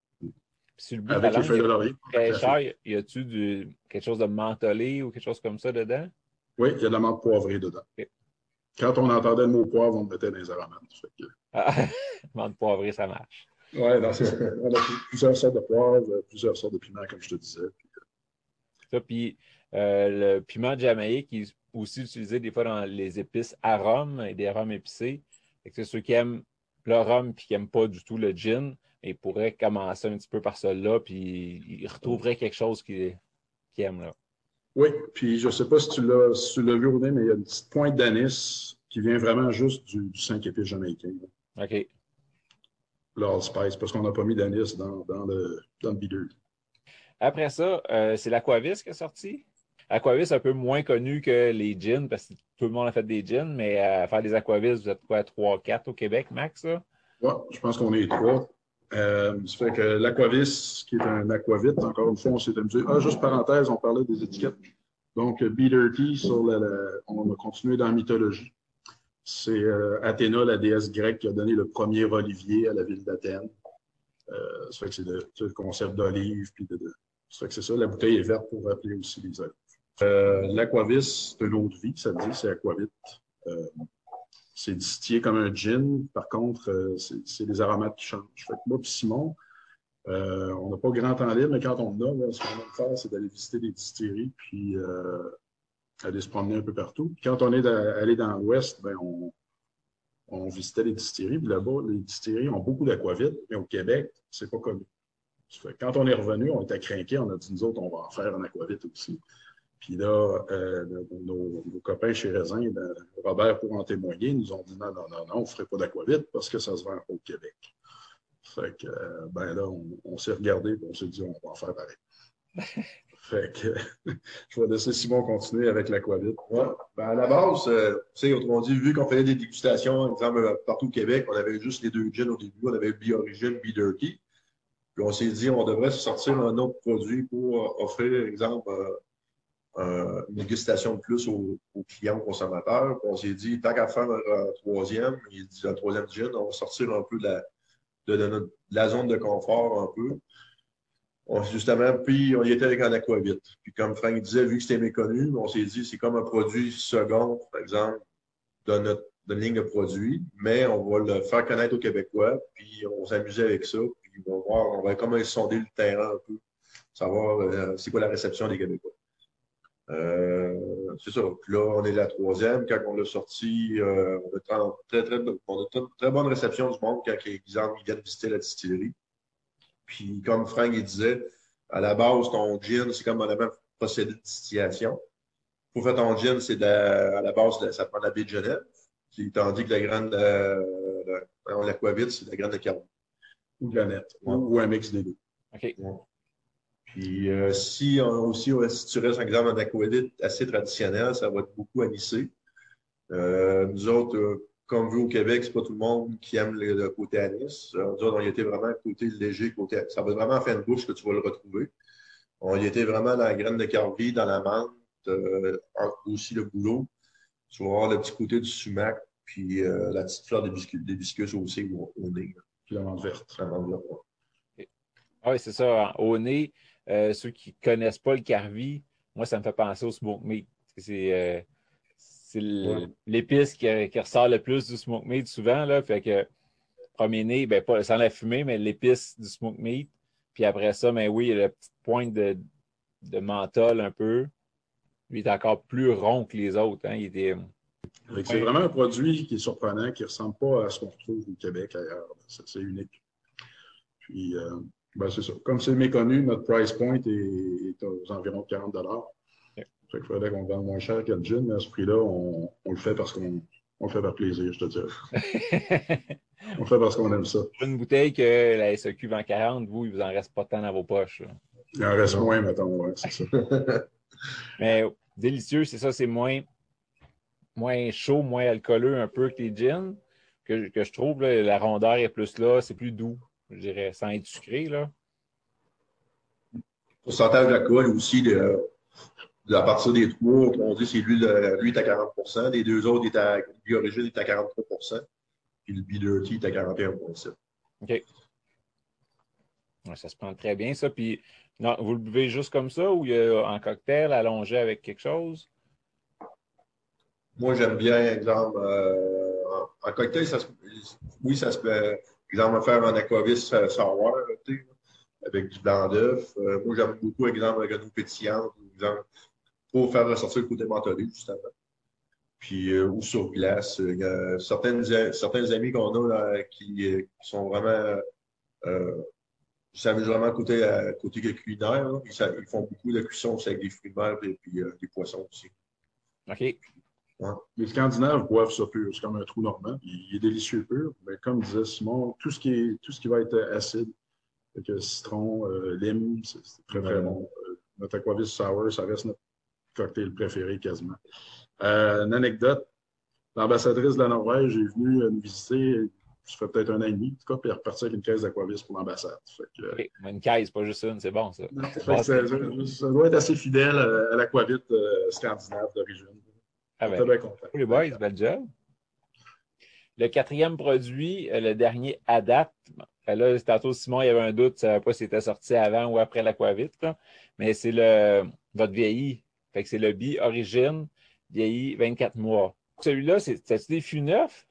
Speaker 1: Avec les feuilles de laurier. Très cher, y a-tu quelque chose de mentholé ou quelque chose comme ça dedans?
Speaker 2: Oui, il y a de la menthe poivrée dedans. Quand on entendait le mot poivre, on le mettait dans les aromates. Que...
Speaker 1: Ah, menthe poivrée, ça marche.
Speaker 2: Oui, c'est ça. On a plusieurs sortes de poivre, plusieurs sortes de piments, comme je te disais.
Speaker 1: Ça, puis euh, le piment de Jamaïque est aussi utilisé des fois dans les épices arômes et des arômes épicés. C'est ceux qui aiment le rhum et qui n'aiment pas du tout le gin, ils pourraient commencer un petit peu par cela, puis ils retrouveraient quelque chose qu'ils aiment. Là.
Speaker 2: Oui, puis je ne sais pas si tu l'as vu au nez, mais il y a une petite pointe d'anis qui vient vraiment juste du, 5 épices jamaïcain.
Speaker 1: OK.
Speaker 2: L'allspice, parce qu'on n'a pas mis d'anis dans, le, dans le
Speaker 1: Après ça, euh, c'est l'Aquavis qui est sorti. Aquavis un peu moins connu que les gins, parce que tout le monde a fait des gins, mais à faire des Aquavis, vous êtes quoi, 3-4 au Québec, max?
Speaker 2: Oui, je pense qu'on est trois. Euh, ça fait que l'Aquavis, qui est un aquavite, encore une fois, on s'est amusé. Ah, juste parenthèse, on parlait des étiquettes. Donc, Be Dirty, sur on a continué dans la mythologie. C'est euh, Athéna, la déesse grecque, qui a donné le premier olivier à la ville d'Athènes. Euh, ça fait que c'est le, concept d'olive. ça fait que c'est ça, la bouteille est verte pour rappeler aussi les olives. Euh, L'aquavis, c'est une autre vie, ça dit, c'est aquavite. C'est distillé comme un gin. Par contre, euh, c'est des aromates qui changent. Moi et Simon, euh, on n'a pas grand temps libre, mais quand on a, ce qu'on va faire, c'est d'aller visiter des distilleries, puis euh, aller se promener un peu partout. quand on est allé dans l'Ouest, ben, on, on, visitait les distilleries. Puis là-bas, les distilleries ont beaucoup d'aquavite, mais au Québec, c'est pas connu. Quand on est revenu, on était craqués, on a dit, nous autres, on va en faire un aquavite aussi. Puis là, euh, nos, copains chez Raisin, ben, Robert pour en témoigner, nous ont dit non, non, non, non, on ne ferait pas d'aquavite parce que ça se vend au Québec. Fait que, euh, ben là, on, s'est regardé et on s'est dit, on va en faire pareil. fait que, je vais laisser Simon continuer avec l'aquavite.
Speaker 3: Ouais. Ben à la base, euh, tu sais, autrement dit, vu qu'on faisait des dégustations, exemple, partout au Québec, on avait juste les deux gins au début, on avait Be Origin, Be Dirty. Puis on s'est dit, on devrait se sortir un autre produit pour offrir, exemple, euh, une dégustation de plus aux, clients, aux consommateurs. on s'est dit, tant qu'à faire un, troisième, il dit un troisième gin, on va sortir un peu de la, la zone de confort un peu. Justement, puis on y était avec un aquavite. Puis comme Frank disait, vu que c'était méconnu, on s'est dit, c'est comme un produit second, par exemple, de notre ligne de produits, mais on va le faire connaître aux Québécois, puis on s'amusait avec ça, puis on va voir, on va comme sonder le terrain un peu, savoir euh, c'est quoi la réception des Québécois. Euh, c'est ça. Puis là, on est la troisième. Quand on l'a sorti, euh, on, a très, très, on a très, bonne réception du monde quand, exemple, ils viennent visiter la distillerie. Puis, comme Frank il disait, à la base, ton gin, c'est comme a même procédé de distillation. Pour faire ton gin, c'est à la base, de, ça prend la baie de Genève. Tandis que la graine de, l'aquavite, c'est la graine de carbone.
Speaker 2: Ou de la nette. Ou, un mix des deux.
Speaker 1: OK.
Speaker 3: Puis euh, si, aussi, si tu restes, exemple, en aquavite assez traditionnel, ça va être beaucoup anisé. Euh, nous autres, euh, comme vous au Québec, c'est pas tout le monde qui aime le, côté anis. nous autres, on y était vraiment côté léger, côté Ça va être vraiment en fin de bouche que tu vas le retrouver. On y était vraiment dans la graine de carvi, dans la menthe, aussi le boulot. Tu vas avoir le petit côté du sumac, puis la petite fleur d'hibiscus aussi au, au nez.
Speaker 2: Puis la menthe verte. La menthe verte,
Speaker 1: ah oui, c'est ça. Au nez, euh, ceux qui ne connaissent pas le carvi, moi, ça me fait penser au smoke meat. C'est euh, l'épice qui, ressort le plus du smoke meat souvent. Là, fait que premier nez, ben, pas sans la fumée, mais l'épice du smoke meat. Puis après ça, ben oui, il y a la petite pointe de, de menthol un peu. Lui, il est encore plus rond que les autres. Hein. Il était
Speaker 2: C'est vraiment un produit qui est surprenant, qui ne ressemble pas à ce qu'on retrouve au Québec ailleurs. C'est unique. Puis, euh, ben, c'est ça. Comme c'est méconnu, notre price point est, aux environs de 40 okay. Il faudrait qu'on vende moins cher le gin, mais à ce prix-là, on, le fait parce qu'on le fait par plaisir, je te dirais. on le fait parce qu'on aime ça.
Speaker 1: Une bouteille que la SEQ vend 40, vous, il vous en reste pas tant dans vos poches.
Speaker 2: Il en reste moins, mettons, c'est ça.
Speaker 1: mais délicieux, c'est ça, c'est moins, moins chaud, moins alcooleux un peu que les gins, que, que je trouve. la rondeur est plus là, c'est plus doux je dirais, sans être sucré. Là.
Speaker 3: Pourcentage d'alcool aussi, de, à partir des trois, on dit c'est lui, lui est à 40% les deux autres, est à, Origine est à 43% puis le B-Dirty est à 41,7%
Speaker 1: OK. ça se prend très bien, ça. Puis, non, vous le buvez juste comme ça ou en cocktail allongé avec quelque chose?
Speaker 3: Moi, j'aime bien, exemple, euh, en, cocktail, ça oui, ça se peut Exemple, faire un aquavis sour, avec du blanc d'œuf. Euh, moi, j'aime beaucoup, exemple, la grenouille pétillante, exemple, pour faire ressortir le côté mentholé, justement. Puis, euh, ou sur glace. Il y a certaines, certains amis qu'on a qui, qui, sont vraiment. Euh, qui s'amusent vraiment côté, côté culinaire. Ils, ils, font beaucoup de cuisson aussi avec des fruits de mer et puis des poissons aussi.
Speaker 1: OK.
Speaker 2: Les Scandinaves boivent ça pur. C'est comme un trou normand. Il, est délicieux pur. Mais comme disait Simon, tout ce qui, est, tout ce qui va être acide, citron, euh, lime, c'est très, très bon. Euh, notre Aquavis Sour, ça reste notre cocktail préféré quasiment. Euh, une anecdote, l'ambassadrice de la Norvège est venue nous visiter, ça fait peut-être un an et demi, en tout cas, puis elle est repartie avec une caisse d'Aquavis pour l'ambassade.
Speaker 1: Une caisse, pas juste une, c'est bon ça.
Speaker 2: ça, doit être assez fidèle à l'Aquavit scandinave d'origine.
Speaker 1: Ah ben, les boys, bel job. Le quatrième produit, euh, le dernier à date, là, tantôt Simon, il y avait un doute, ça ne pas si c'était sorti avant ou après l'aquavit, mais c'est le votre vieilli. Fait que c'est le bi origine, vieilli 24 mois. Celui-là, c'est des fûts neufs?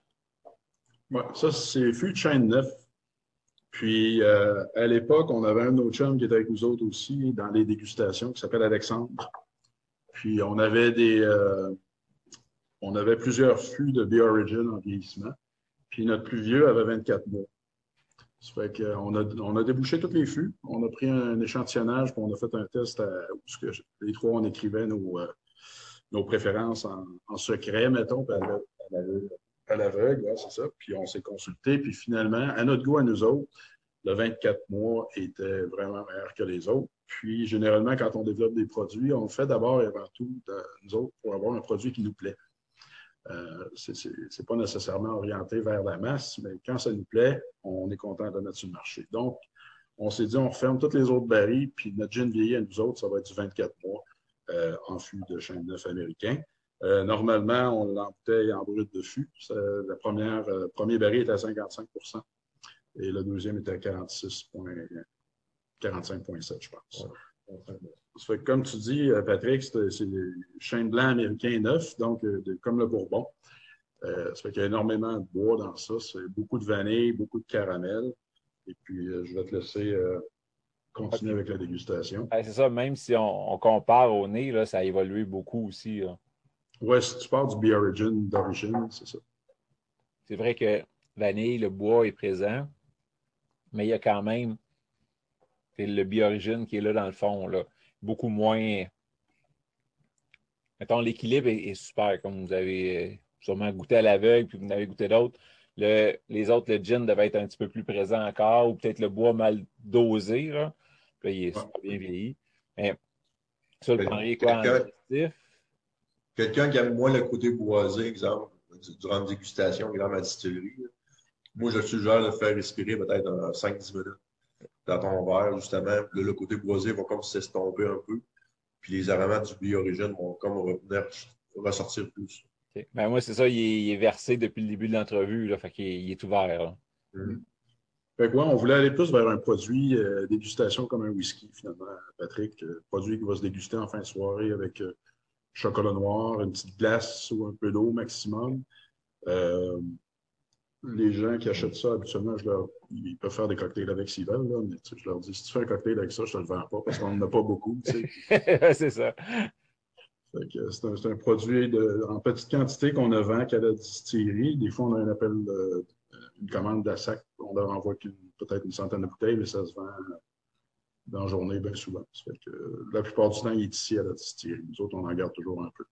Speaker 2: Oui, ça, c'est fûts de chaîne neuf. Puis, euh, à l'époque, on avait un autre chum qui était avec nous autres aussi dans les dégustations qui s'appelle Alexandre. Puis, on avait des, euh, on avait plusieurs fûts de B-Origin en vieillissement. Puis notre plus vieux avait 24 mois. Ça fait qu'on a, débouché tous les fûts. On a pris un échantillonnage, puis on a fait un test où les trois, on écrivait nos, euh, préférences en, secret, mettons, à l'aveugle, c'est ça. Puis on s'est consulté, puis finalement, à notre goût, à nous autres, le 24 mois était vraiment meilleur que les autres. Puis, généralement, quand on développe des produits, on le fait d'abord et avant tout, nous autres, pour avoir un produit qui nous plaît. Euh, ce n'est pas nécessairement orienté vers la masse, mais quand ça nous plaît, on est content de mettre sur le marché. Donc, on s'est dit, on ferme toutes les autres barils, puis notre gin vieilli à nous autres, ça va être du 24 mois euh, en fût de chêne neuf américain. Euh, normalement, on l'embouteille en brut de fût. La première, premier baril est à 55% et le deuxième est à 46,45,7, je pense comme tu dis, euh, Patrick, c'est des chêne blanc américain neuf, donc euh, comme le Bourbon. Euh, ça fait qu'il y a énormément de bois dans ça. C'est beaucoup de vanille, beaucoup de caramel. Et puis, je vais te laisser continuer avec la dégustation.
Speaker 1: c'est ça, même si on, compare au nez, là, ça a évolué beaucoup aussi.
Speaker 2: Oui, si tu parles du B-Origin d'origine, c'est ça.
Speaker 1: C'est vrai que vanille, le bois est présent, mais il y a quand même le B-Origin qui est là dans le fond. Là beaucoup moins. Mettons, l'équilibre est, super, comme vous avez euh, sûrement goûté à l'aveugle, puis vous en avez goûté d'autres. les autres, le gin devait être un petit peu plus présent encore, ou peut-être le bois mal dosé. Là. Puis là, il est super bien vieilli. Mais ça, le prendriez quoi
Speaker 3: Quelqu'un qui aime moins le côté boisé, exemple, durant une dégustation, ma distillerie, moi, je suggère de faire respirer peut-être 5-10 minutes dans ton verre, justement. le côté boisé va comme s'estomper un peu. Puis les aromates du bio-origine vont comme revenir, ressortir plus.
Speaker 1: Ben moi, c'est ça, il est, versé depuis le début de l'entrevue, là, fait qu'il il est ouvert.
Speaker 2: Mm-hmm. Fait que, on voulait aller plus vers un produit euh, dégustation comme un whisky, finalement, Patrick. Un euh, produit qui va se déguster en fin de soirée avec euh, chocolat noir, une petite glace ou un peu d'eau maximum. Euh, les gens qui achètent ça, habituellement, je leur, ils peuvent faire des cocktails avec s'ils veulent, là, mais je leur dis, si tu fais un cocktail avec ça, je te le vends pas parce qu'on n'en a pas beaucoup.
Speaker 1: c'est ça.
Speaker 2: C'est un, produit en petite quantité qu'on ne vend qu'à la distillerie. Des fois, on a un appel, une commande d'assac. On leur envoie peut-être une centaine de bouteilles, mais ça se vend dans la journée bien souvent. la plupart du temps, il est ici à la distillerie. Nous autres, on en garde toujours un peu.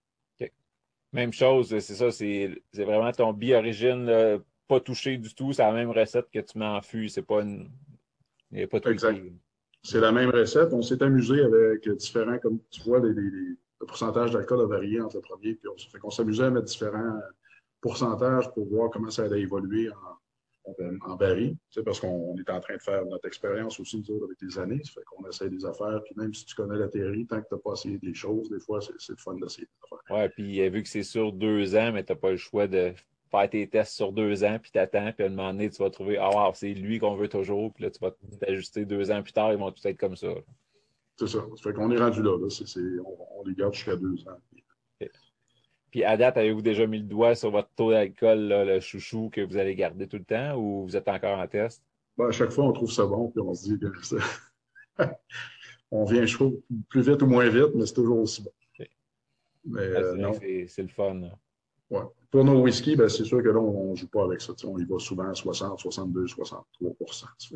Speaker 1: Même chose, c'est ça, c'est vraiment ton bi-origine, pas touché du tout. C'est la même recette que tu mets en fût. C'est pas une.
Speaker 2: Il n'y a pas tout Exact. C'est la même recette. On s'est amusé avec différents, comme tu vois, les, le pourcentage d'alcool a varié entre le premier puis on fait qu'on s'amusait à mettre différents pourcentages pour voir comment ça allait évoluer en, en baril, parce qu'on est en train de faire notre expérience aussi, nous autres, avec les années. Ça fait qu'on essaie des affaires. Puis même si tu connais la théorie, tant que tu n'as pas essayé des choses, des fois, c'est le fun d'essayer des affaires.
Speaker 1: Oui, puis vu que c'est sur deux ans, mais tu n'as pas le choix de faire tes tests sur deux ans, puis tu attends, puis à un moment donné, tu vas trouver, ah, wow, c'est lui qu'on veut toujours, puis là, tu vas t'ajuster deux ans plus tard, ils vont tout être comme ça.
Speaker 2: C'est ça. Ça fait qu'on est rendu là. là. on, les garde jusqu'à deux ans.
Speaker 1: Puis à date, avez-vous déjà mis le doigt sur votre taux d'alcool, le chouchou que vous allez garder tout le temps ou vous êtes encore en test?
Speaker 2: Ben, à chaque fois, on trouve ça bon, puis on se dit que on vient chaud plus vite ou moins vite, mais c'est toujours aussi bon.
Speaker 1: Mais, ah, euh, c'est le fun.
Speaker 2: Ouais. Pour nos whisky, ben, c'est sûr que là, on ne joue pas avec ça. on y va souvent à 60, 62, 63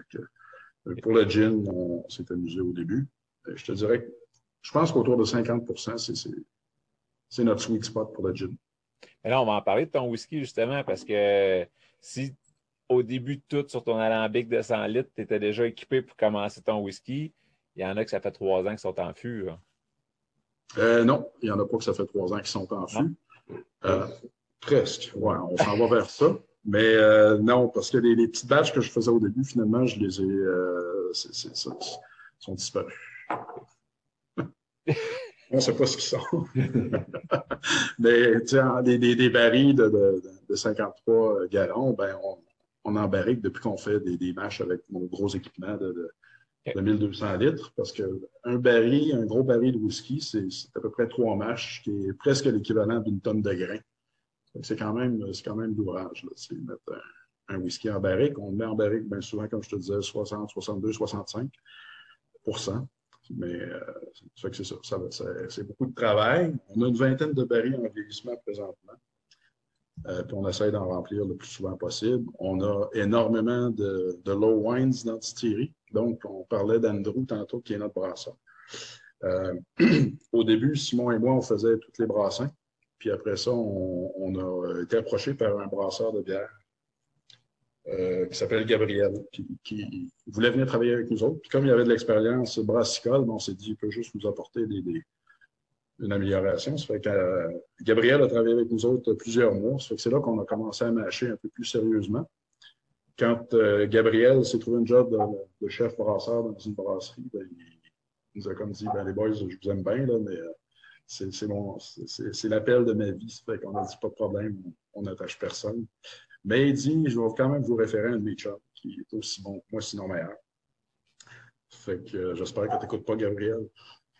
Speaker 2: que, euh, Pour le gin, on s'est amusé au début. Euh, je te dirais que je pense qu'autour de 50 c'est c'est notre sweet spot pour le gin.
Speaker 1: Mais là, on va en parler de ton whisky justement parce que si au début de tout sur ton alambic de 100 litres, tu étais déjà équipé pour commencer ton whisky, il y en a que ça fait trois ans qu'ils sont en fût.
Speaker 2: Euh, non, il n'y en a pas que ça fait trois ans qu'ils sont en fût. Euh, presque, ouais, on s'en va vers ça. Mais euh, non, parce que les, petites batches que je faisais au début, finalement, je les ai. sont disparus. On ne sait pas ce qu'ils sont. Mais des, des, des, barils de, de, de, 53 gallons, ben, on, on en barrique depuis qu'on fait des, des matchs avec nos gros équipements de, de, 1200 litres. Parce qu'un baril, un gros baril de whisky, c'est à peu près trois mâches, qui est presque l'équivalent d'une tonne de grains. C'est quand même, quand même d'ouvrage. C'est mettre un, un, whisky en barrique. On le met en barrique bien souvent, comme je te disais, 60, 62, 65% mais euh, ça que c'est ça. c'est beaucoup de travail. On a une vingtaine de barils en vieillissement présentement. Euh, puis on essaie d'en remplir le plus souvent possible. On a énormément de, low wines dans distillerie. Donc, on parlait d'Andrew tantôt, qui est notre brasseur. Euh, au début, Simon et moi, on faisait toutes les brassins. Puis après ça, on, a été approché par un brasseur de bière euh, qui s'appelle Gabriel, qui, voulait venir travailler avec nous autres. Puis comme il avait de l'expérience brassicole, on s'est dit qu'il peut juste nous apporter des, une amélioration. Ça fait que euh, Gabriel a travaillé avec nous autres plusieurs mois. Ça fait que c'est là qu'on a commencé à mâcher un peu plus sérieusement. Quand euh, Gabriel s'est trouvé un job de, chef brasseur dans une brasserie, ben, il, nous a comme dit ben, les boys, je vous aime bien, là, mais c'est l'appel de ma vie. Ça fait qu'on a dit pas de problème, on n'attache personne. Mais il dit, je vais quand même vous référer à un de mes chums qui est aussi bon que moi, sinon meilleur. Que euh, j'espère que tu n'écoutes pas Gabriel.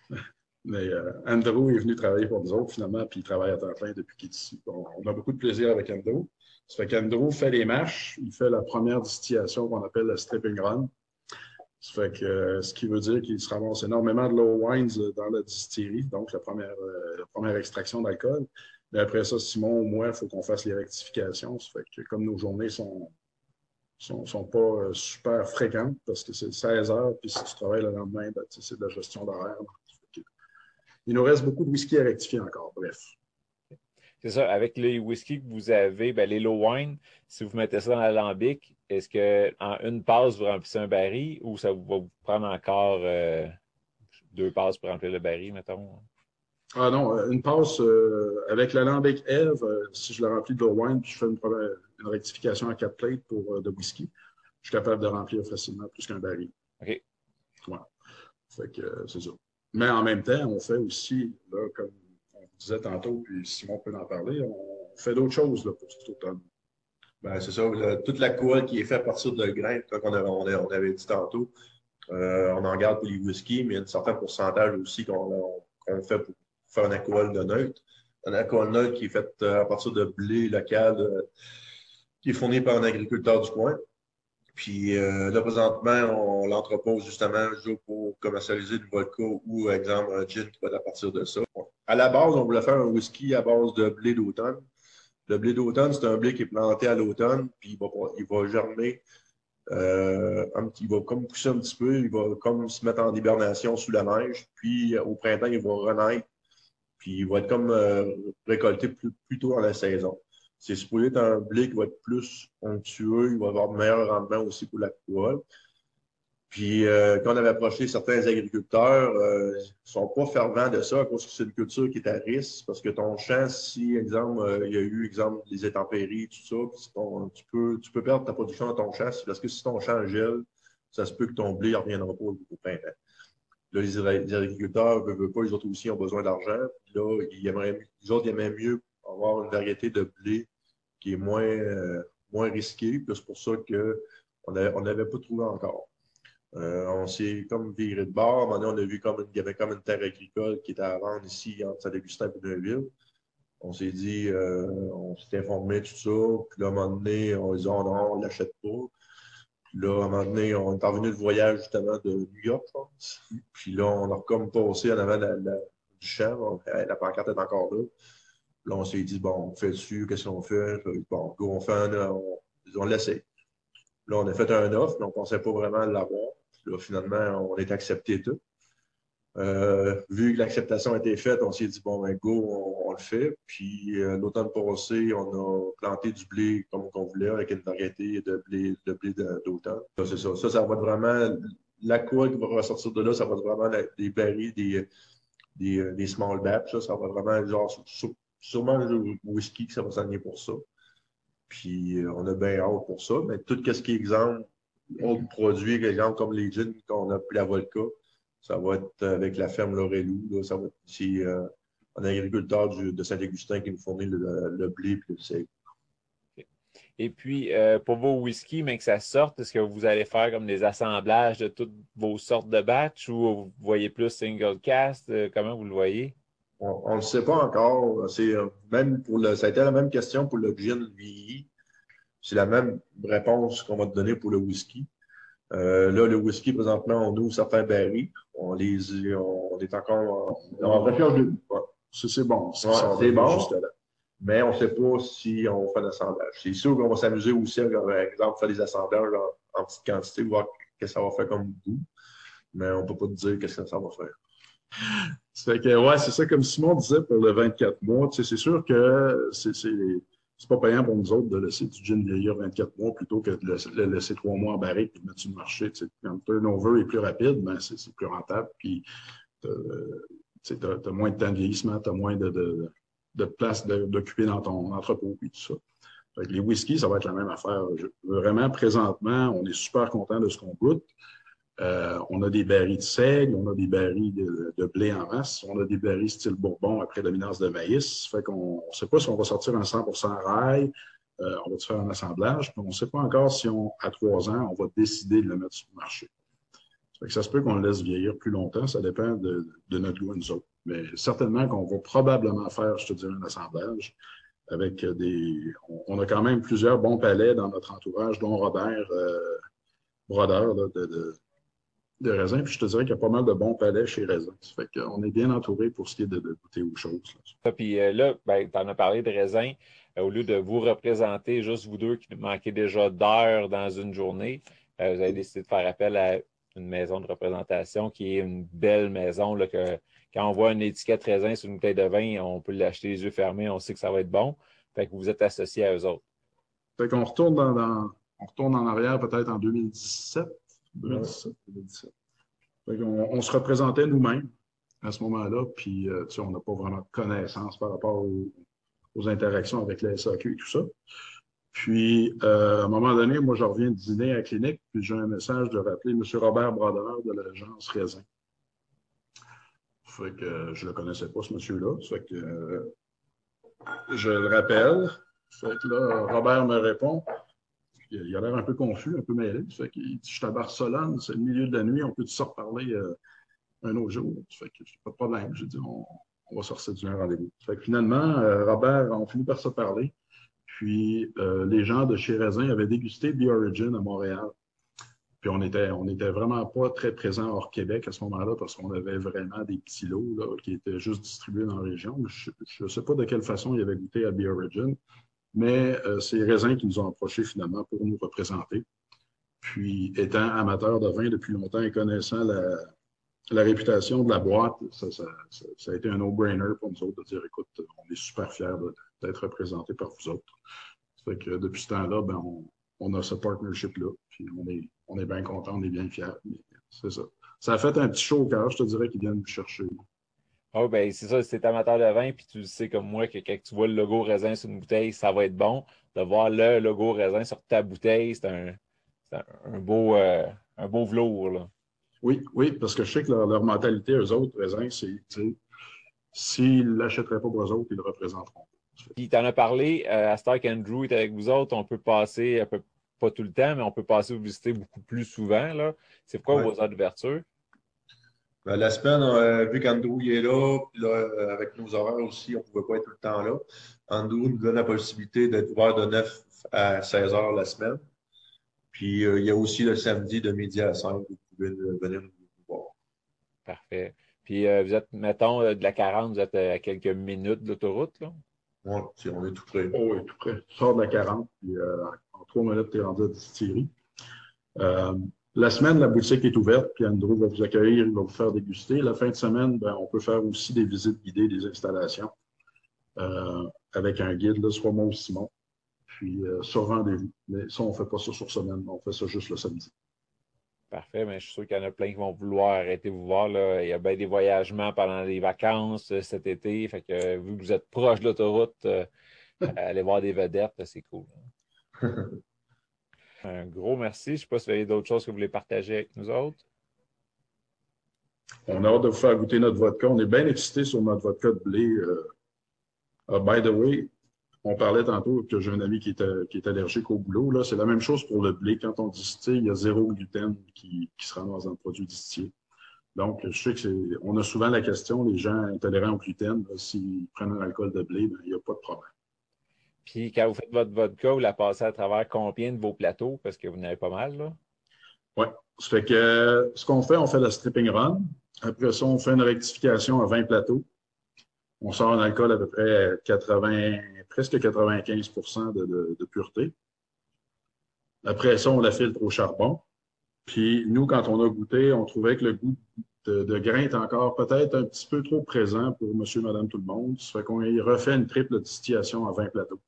Speaker 2: Mais euh, Andrew est venu travailler pour nous autres finalement, puis il travaille à temps plein depuis qu'il est ici. on a beaucoup de plaisir avec Andrew. Ça fait qu'Andrew fait les mâches, il fait la première distillation qu'on appelle la stripping run. Fait que, euh, ce qui veut dire qu'il se ramasse énormément de low wines dans la distillerie, donc la première, la première extraction d'alcool. Mais après ça, Simon, moi, il faut qu'on fasse les rectifications. Ça fait que comme nos journées sont sont, pas euh, super fréquentes parce que c'est 16 heures, puis si tu travailles le lendemain, ben, c'est de la gestion d'horaire. Il nous reste beaucoup de whisky à rectifier encore, bref.
Speaker 1: C'est ça, avec les whisky que vous avez, ben, les low wine, si vous mettez ça dans l'alambic, est-ce qu'en une passe, vous remplissez un baril ou ça va vous prendre encore euh, deux passes pour remplir le baril, mettons?
Speaker 2: Ah non, euh, une passe euh, avec l'alambic Eve, euh, si je la remplis de wine, puis je fais une, une rectification à quatre plates pour de whisky, je suis capable de remplir facilement plus qu'un baril.
Speaker 1: OK.
Speaker 2: Ouais. Fait que c'est ça. Mais en même temps, on fait aussi, là, comme on disait tantôt, puis Simon peut en parler, on fait d'autres choses là, pour cet automne.
Speaker 3: Ben, c'est ça. toute la qui est faite à partir de grains, comme on avait, on avait dit tantôt, on en garde pour les whisky, mais il y a un certain pourcentage aussi qu'on fait pour faire un alcool de neutre. Un alcool neutre qui est fait euh, à partir de blé local, euh, qui est fourni par un agriculteur du coin. Puis euh, là, présentement, on l'entrepose justement pour commercialiser du vodka ou, exemple, un gin qui va à partir de ça. à la base, on voulait faire un whisky à base de blé d'automne. Le blé d'automne, c'est un blé qui est planté à l'automne, puis il va, germer. Euh, il va comme pousser un petit peu, il va comme se mettre en hibernation sous la neige, puis au printemps, il va renaître, puis il va être comme euh, récolté plus, plus tôt dans la saison. C'est supposé être un blé qui va être plus onctueux, il va avoir meilleur rendement aussi pour la l'alcool. Puis euh, quand on avait approché certains agriculteurs, euh, ils ne sont pas fervents de ça parce que c'est une culture qui est à risque. Parce que ton champ, si, exemple, euh, il y a eu, exemple, les intempéries, tout ça, tu, peux, tu peux perdre ta production dans ton champ parce que si ton champ gèle, ça se peut que ton blé ne reviendra pas au printemps. Là, les, agriculteurs ne veulent pas, les autres aussi ont besoin d'argent. Là, ils aimeraient, les autres ils aimeraient mieux avoir une variété de blé qui est moins, euh, moins risquée. C'est pour ça qu'on n'avait pas trouvé encore. Euh, on s'est comme viré de bord. Maintenant, on a vu comme qu'il y avait comme une terre agricole qui était à vendre ici entre Saint-Augustin et Neuville. On s'est dit, euh, on s'est informé, tout ça. Puis là, à un moment donné, on dit, oh non, on ne l'achète pas. Puis là, à un moment donné, on est revenu de voyage justement de New York, je pense. Puis là, on a comme passé en avant du champ. La pancarte est encore là. Là, on s'est dit, bon, on fait dessus, qu'est-ce qu'on fait? Bon, on fait un, on, on l'essaie. Là, on a fait un offre, mais on ne pensait pas vraiment l'avoir. Là, finalement, on est accepté tout. Euh, vu que l'acceptation a été faite, on s'est dit, bon, ben, go, on, le fait. Puis, euh, l'automne passé, on a planté du blé comme on voulait, avec une variété de blé de blé d'automne. Ça, c'est ça. Ça, ça va être vraiment, la quoi qui va ressortir de là, ça va être vraiment des berries, des, des, euh, des, small batch. Ça, ça va vraiment, genre, sûrement le whisky que ça va s'enligner pour ça. Puis, on a bien hâte pour ça. Mais tout ce qui est exemple, autres produits, exemple comme les jeans qu'on a la Volca, ça va être avec la ferme Lorelou. Ça va être ici euh, un agriculteur de Saint-Augustin qui nous fournit le, blé et le seigle.
Speaker 1: Et puis, euh, pour vos whisky, mais que ça sorte, est-ce que vous allez faire comme des assemblages de toutes vos sortes de batchs ou vous voyez plus single cast? Euh, comment vous le voyez?
Speaker 3: On ne le sait pas encore. C'est même pour le, ça a été la même question pour le gin vieilli. C'est la même réponse qu'on va te donner pour le whisky. Euh, là, le whisky, présentement, on ouvre certains barils. On les on est encore en, recherche de.
Speaker 2: C'est bon.
Speaker 3: C'est bon. Mais on ne sait pas si on fait l'assemblage. C'est sûr qu'on va s'amuser aussi, par exemple, faire des assemblages en, petite quantité, voir ce que ça va faire comme goût. Mais on ne peut pas te dire qu'est-ce que ça va faire.
Speaker 2: Ouais, c'est ça, comme Simon disait pour le 24 mois. c'est sûr que c'est pas payant pour nous autres de laisser du gin vieillir 24 mois plutôt que de le laisser trois mois en barrique et de mettre sur le marché. quand le turnover est plus rapide, ben c'est plus rentable. Puis, tu as, moins de temps de vieillissement, tu as moins de, de, de place d'occuper dans ton entrepôt et tout ça. les whiskies, ça va être la même affaire. vraiment, présentement, on est super content de ce qu'on goûte. Euh, on a des barils de seigle, on a des barils de, blé en masse, on a des barils style Bourbon après prédominance de maïs. Fait qu'on ne sait pas si on va sortir un 100% rail, euh, on va faire un assemblage, puis on ne sait pas encore si on, à trois ans, on va décider de le mettre sur le marché. Fait que ça se peut qu'on le laisse vieillir plus longtemps, ça dépend de, notre goût nous autres. Mais certainement qu'on va probablement faire, je te dirais, un assemblage avec des. On, a quand même plusieurs bons palais dans notre entourage, dont Robert euh, Brodeur de de raisin. Puis je te dirais qu'il y a pas mal de bons palais chez Raisin. Ça fait qu'on est bien entouré pour ce qui est de, goûter aux choses.
Speaker 1: Là. Puis euh, là, ben, tu en as parlé de Raisin. Euh, au lieu de vous représenter, juste vous deux qui manquez déjà d'heures dans une journée, euh, vous avez décidé de faire appel à une maison de représentation qui est une belle maison là, que quand on voit une étiquette raisin sur une bouteille de vin, on peut l'acheter les yeux fermés, on sait que ça va être bon. Fait que vous êtes associé à eux autres.
Speaker 2: Fait qu'on retourne dans, on retourne en arrière peut-être en 2017. 2017, On, se représentait nous-mêmes à ce moment-là, puis euh, on n'a pas vraiment de connaissance par rapport aux, interactions avec la SAQ et tout ça. Puis, euh, à un moment donné, moi, je reviens de dîner à la clinique, puis j'ai un message de rappeler M. Robert Brodeur de l'agence Raisin. Fait que je ne le connaissais pas, ce monsieur-là. Fait que euh, je le rappelle. Fait que là, Robert me répond il a l'air un peu confus, un peu mêlé. Qu'il dit Je suis à Barcelone, c'est le milieu de la nuit, on peut se reparler euh, un autre jour. Fait que pas de problème. J'ai dit on, va sortir du rendez-vous. Fait que finalement, euh, Robert, on finit par se parler. Puis euh, les gens de chez Raisin avaient dégusté The Origin à Montréal. puis on était, on était vraiment pas très présent hors Québec à ce moment-là parce qu'on avait vraiment des petits lots qui étaient juste distribués dans la région. Je ne sais pas de quelle façon ils avaient goûté à Be Origin, mais euh, c'est raisins qui nous ont approchés finalement pour nous représenter. Puis, étant amateur de vin depuis longtemps et connaissant la, réputation de la boîte, ça, a été un no-brainer pour nous autres de dire écoute, on est super fiers d'être représentés par vous autres. Ça fait que depuis ce temps-là, ben, on, a ce partnership-là. Puis on est, on est bien content, on est bien fiers. C'est ça. Ça a fait un petit show au cœur, je te dirais, qu'ils viennent nous chercher.
Speaker 1: Oh, ben, c'est ça, c'est amateur de vin, puis tu sais comme moi que quand tu vois le logo raisin sur une bouteille, ça va être bon. De voir le logo raisin sur ta bouteille, c'est un, un, beau, euh, un beau velours. Là.
Speaker 2: Oui, oui, parce que je sais que leur, mentalité, eux autres, raisins, c'est s'ils ne l'achèteraient pas pour eux autres, ils le représenteront.
Speaker 1: Puis tu en as parlé, euh, à Stark Andrew est avec vous autres, on peut passer, peu, pas tout le temps, mais on peut passer vous visiter beaucoup plus souvent. C'est quoi vos heures d'ouverture?
Speaker 3: Ben, la semaine, euh, vu qu'Andrew est là, puis là, euh, avec nos horaires aussi, on ne pouvait pas être tout le temps là. Andrew nous donne la possibilité d'être ouvert de 9 à 16 heures la semaine. Puis il y a aussi le samedi de midi à 5 venir nous voir.
Speaker 1: Parfait. Puis euh, vous êtes, mettons, euh, de la 40, vous êtes euh, à quelques minutes d'autoroute, là?
Speaker 3: Oui, on est tout près.
Speaker 2: Oh, oui, tout près. Tu sors de la 40, puis en trois minutes, tu es rendu à distillerie. La semaine, la boutique est ouverte, puis Andrew va vous accueillir, il va vous faire déguster. La fin de semaine, ben, on peut faire aussi des visites guidées des installations avec un guide, là, soit moi ou Simon. Puis sur rendez-vous. Mais ça, on ne fait pas ça sur semaine, on fait ça juste le samedi.
Speaker 1: Parfait, mais je suis sûr qu'il y en a plein qui vont vouloir arrêter vous voir. Là. Il y a bien des voyagements pendant les vacances euh, cet été. Fait que vu que vous êtes proche de l'autoroute, euh, aller voir des vedettes, c'est cool. Un gros merci. Je ne sais pas si vous avez d'autres choses que vous voulez partager avec nous autres.
Speaker 2: On a hâte de vous faire goûter notre vodka. On est bien excités sur notre vodka de blé. Euh, uh, by the way, on parlait tantôt que j'ai un ami qui est, est allergique au boulot. C'est la même chose pour le blé. Quand on distille, il y a zéro gluten qui, qui se ramasse dans le produit distillé. Donc, je sais que. On a souvent la question, les gens intolérants au gluten, s'ils prennent un alcool de blé, ben, il n'y a pas de problème.
Speaker 1: Puis quand vous faites votre vodka, vous la passez à travers combien de vos plateaux? Parce que vous en avez pas mal, là.
Speaker 2: Oui. Ça fait que ce qu'on fait, on fait la stripping run. Après ça, on fait une rectification à 20 plateaux. On sort un alcool à peu près 80, presque 95% de, pureté. Après ça, on la filtre au charbon. Puis nous, quand on a goûté, on trouvait que le goût de, grain est encore peut-être un petit peu trop présent pour monsieur, madame, tout le monde. Ça fait qu'on refait une triple distillation à 20 plateaux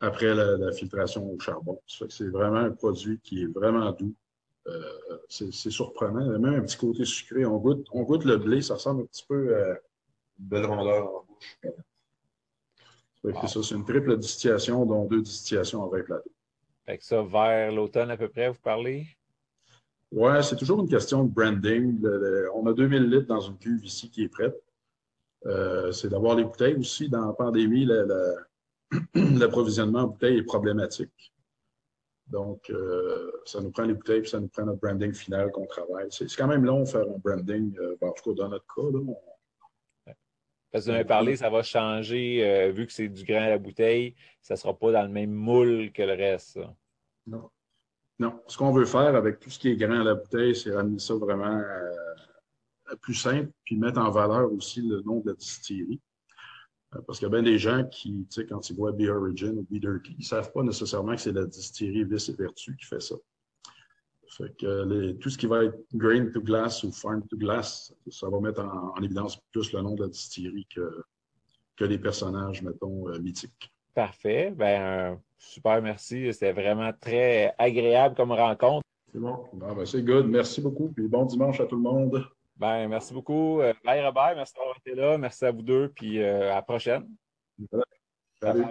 Speaker 2: après la, filtration au charbon. C'est vraiment un produit qui est vraiment doux. Euh, c'est surprenant. Il y a même un petit côté sucré. On goûte, on goûte le blé, ça ressemble un petit peu à une belle rondeur en bouche. C'est ça, c'est une triple distillation, dont deux distillations en 20 plateaux.
Speaker 1: Fait que ça, vers l'automne à peu près, vous parlez?
Speaker 2: Oui, c'est toujours une question de branding. on a 2000 litres dans une cuve ici qui est prête. Euh, c'est d'avoir les bouteilles aussi. Dans la pandémie, l'approvisionnement en bouteilles est problématique. Donc, euh, ça nous prend les bouteilles puis ça nous prend notre branding final qu'on travaille. C'est quand même long de faire un branding. Euh, en tout cas, dans notre cas, là,
Speaker 1: parce que vous avez parlé, ça va changer, euh, vu que c'est du grain à la bouteille, ça ne sera pas dans le même moule que le reste.
Speaker 2: Non. Non. Ce qu'on veut faire avec tout ce qui est grain à la bouteille, c'est ramener ça vraiment plus simple, puis mettre en valeur aussi le nom de la distillerie. Euh, parce qu'il y a bien des gens qui, tu sais, quand ils voient Be Origin ou Be Dirty, ils ne savent pas nécessairement que c'est la distillerie Vice et Vertu qui fait ça. Fait que tout ce qui va être grain to glass ou farm to glass, ça va mettre en, évidence plus le nom de la distillerie que, que les personnages, mettons, euh, mythiques.
Speaker 1: Parfait. Ben, super, merci. C'était vraiment très agréable comme rencontre.
Speaker 2: C'est bon. Ben, c'est good. Merci beaucoup. Puis bon dimanche à tout le monde.
Speaker 1: Ben, merci beaucoup. Euh, bye Robert. Merci d'avoir été là. Merci à vous deux. Puis euh, à la prochaine.
Speaker 2: Salut.